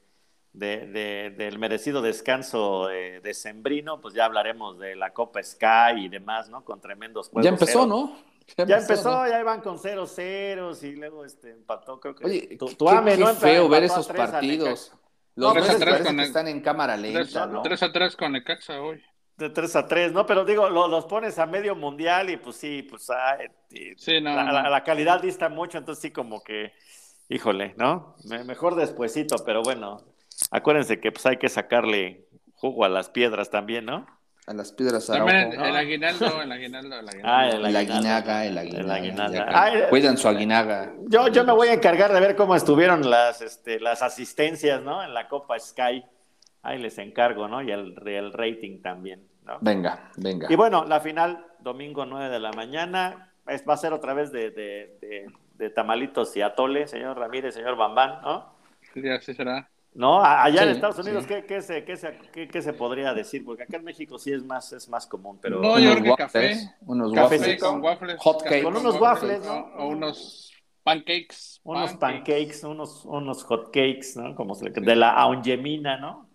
de, del merecido descanso de, Sembrino, pues ya hablaremos de la Copa Sky y demás, ¿no? Con tremendos juegos. Ya empezó, ¿no? *laughs* Ya, empezó, ya iban con 0-0 y luego este, empató, creo que. Oye, tu, tu qué, qué feo ver esos partidos. Los no, 3 3 con el, están en cámara lenta, 3, ¿no? 3 a 3 con Necaxa hoy. De 3 a 3, ¿no? Pero digo, lo, los pones a medio mundial y pues sí, pues ah, sí, no, la, no. La, la, calidad dista mucho, entonces sí como que, híjole, ¿no? Mejor despuesito, pero bueno, acuérdense que pues hay que sacarle jugo a las piedras también, ¿no? A las piedras a el, el, aguinaldo, el aguinaldo, el aguinaldo. Ah, el, el aguinaga, el aguinaga. Cuidan su aguinaga. Yo, yo me voy a encargar de ver cómo estuvieron las, este, las asistencias, ¿no? En la Copa Sky. Ahí les encargo, ¿no? Y el, el rating también, ¿no? Venga, venga. Y bueno, la final, domingo 9 de la mañana, es, va a ser otra vez de, de, de, de tamalitos y atole, señor Ramírez, señor Bambán, ¿no? Sí, así será. ¿No? Allá en Estados Unidos, ¿qué, qué, se, qué, se, qué, se, podría decir? Porque acá en México sí es más, es más común, pero... No, yo creo que café. Unos waffles. Con waffles. Hot cakes. Con unos waffles, ¿no? O unos pancakes. Unos pancakes, unos, unos hot cakes, ¿no? Como se, de la aungemina, ¿no?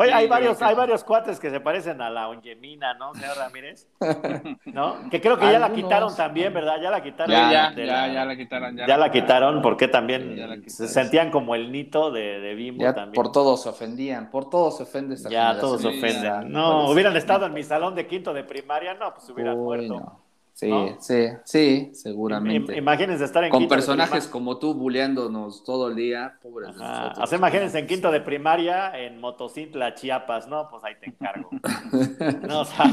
Oye, hay varios, hay varios cuates que se parecen a la Ongemina, ¿no, señor Ramírez? *laughs* ¿No? Que creo que ya la quitaron también, ¿verdad? Ya la quitaron. Ya, ya, ya, ya, la quitaron. Ya, la quitaron porque también se sentían como el nito de, de Bimbo ya también. Por todos se ofendían, por todos se ofende esta Ya, todos se ofenden. No, hubieran estado en mi salón de quinto de primaria, no, pues hubieran muerto. Sí, sí, sí, seguramente. Imagínense estar en Con personajes como tú buleándonos todo el día, pobres Hace imagínense en quinto de primaria en Motocintla, Chiapas, ¿no? Pues ahí te encargo. no, o sea,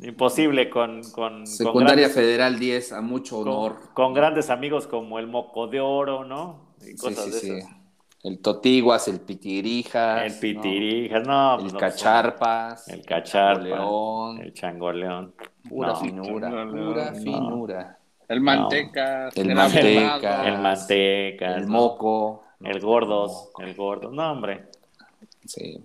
imposible con... con Secundaria Federal 10, a mucho honor. Con, grandes amigos como el Moco de Oro, ¿no? Y cosas sí, sí, de esas. Sí. El Totiguas, el Pitirijas. El Pitirijas, no. el no, Cacharpas. El Cacharpas. El Changoleón. Pura no, finura, pura finura. El manteca. El, manteca. El manteca. El moco. El gordos. El gordo. No, hombre. Sí,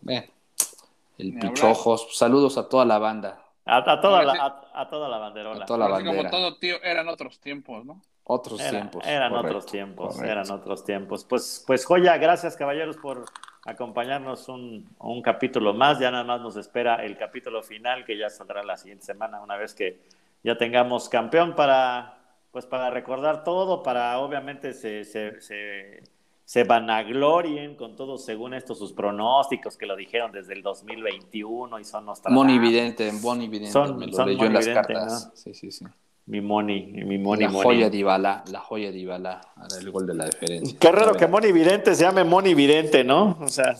el Pichojos. Saludos a toda la banda. A, toda, la, a, toda la banderola. A toda la bandera. Como todo, tío, eran otros tiempos, ¿no? Otros tiempos. Eran otros tiempos, eran otros tiempos. Pues, pues joya, gracias caballeros por acompañarnos un, un capítulo más. Ya nada más nos espera el capítulo final que ya saldrá la siguiente semana, una vez que ya tengamos campeón para, pues para recordar todo, para obviamente se, se, se, se vanaglorien con todos, según estos, sus pronósticos que lo dijeron desde el 2021 y son nuestras. Monividente, Monividente, son, me lo leyó en las cartas. Sí, sí, sí. Mi Moni, mi Moni, la joya de Ibala, la joya de Ibala, el gol de la diferencia. Qué raro que Moni Vidente se llame Moni Vidente, ¿no? O sea,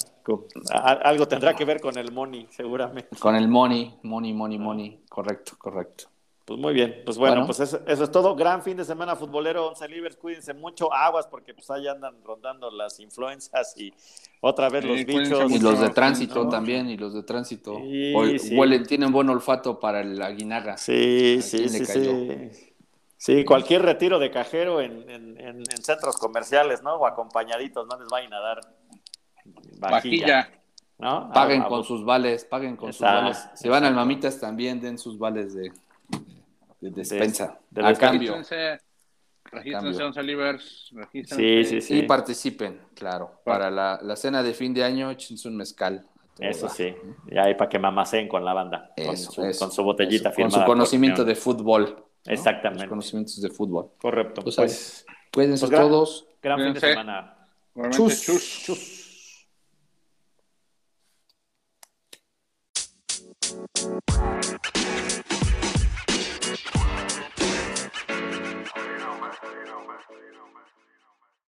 algo tendrá que ver con el Moni, seguramente. Con el Moni, Moni, Moni, Moni, correcto, correcto. Pues muy bien, pues bueno, pues eso, es todo. Gran fin de semana futbolero, Once Libres, cuídense mucho, aguas, porque pues ahí andan rondando las influencias y otra vez los bichos. Y los de tránsito también, y los de tránsito. Huelen, tienen buen olfato para el aguinaga. Sí, sí, sí, sí. Sí, cualquier retiro de cajero en, en, centros comerciales, ¿no? O acompañaditos, no les vayan a dar vajilla. ¿no? Paguen con sus vales, paguen con sus vales. Si van al Mamitas también den sus vales de de despensa. De, a cambio. Regístrense, 11 libres. Sí, sí, sí. Y participen, claro. Para la, la, cena de fin de año, chinsen un mezcal. Eso sí. Y ahí para que mamacen con la banda. Eso, con, su, eso, con, su, botellita eso. Con su conocimiento de fútbol. ¿no? Exactamente. Los conocimientos de fútbol. Correcto. Pues, pues cuídense pues, todos. Gran, fin de semana. Chus. Chus. Chus.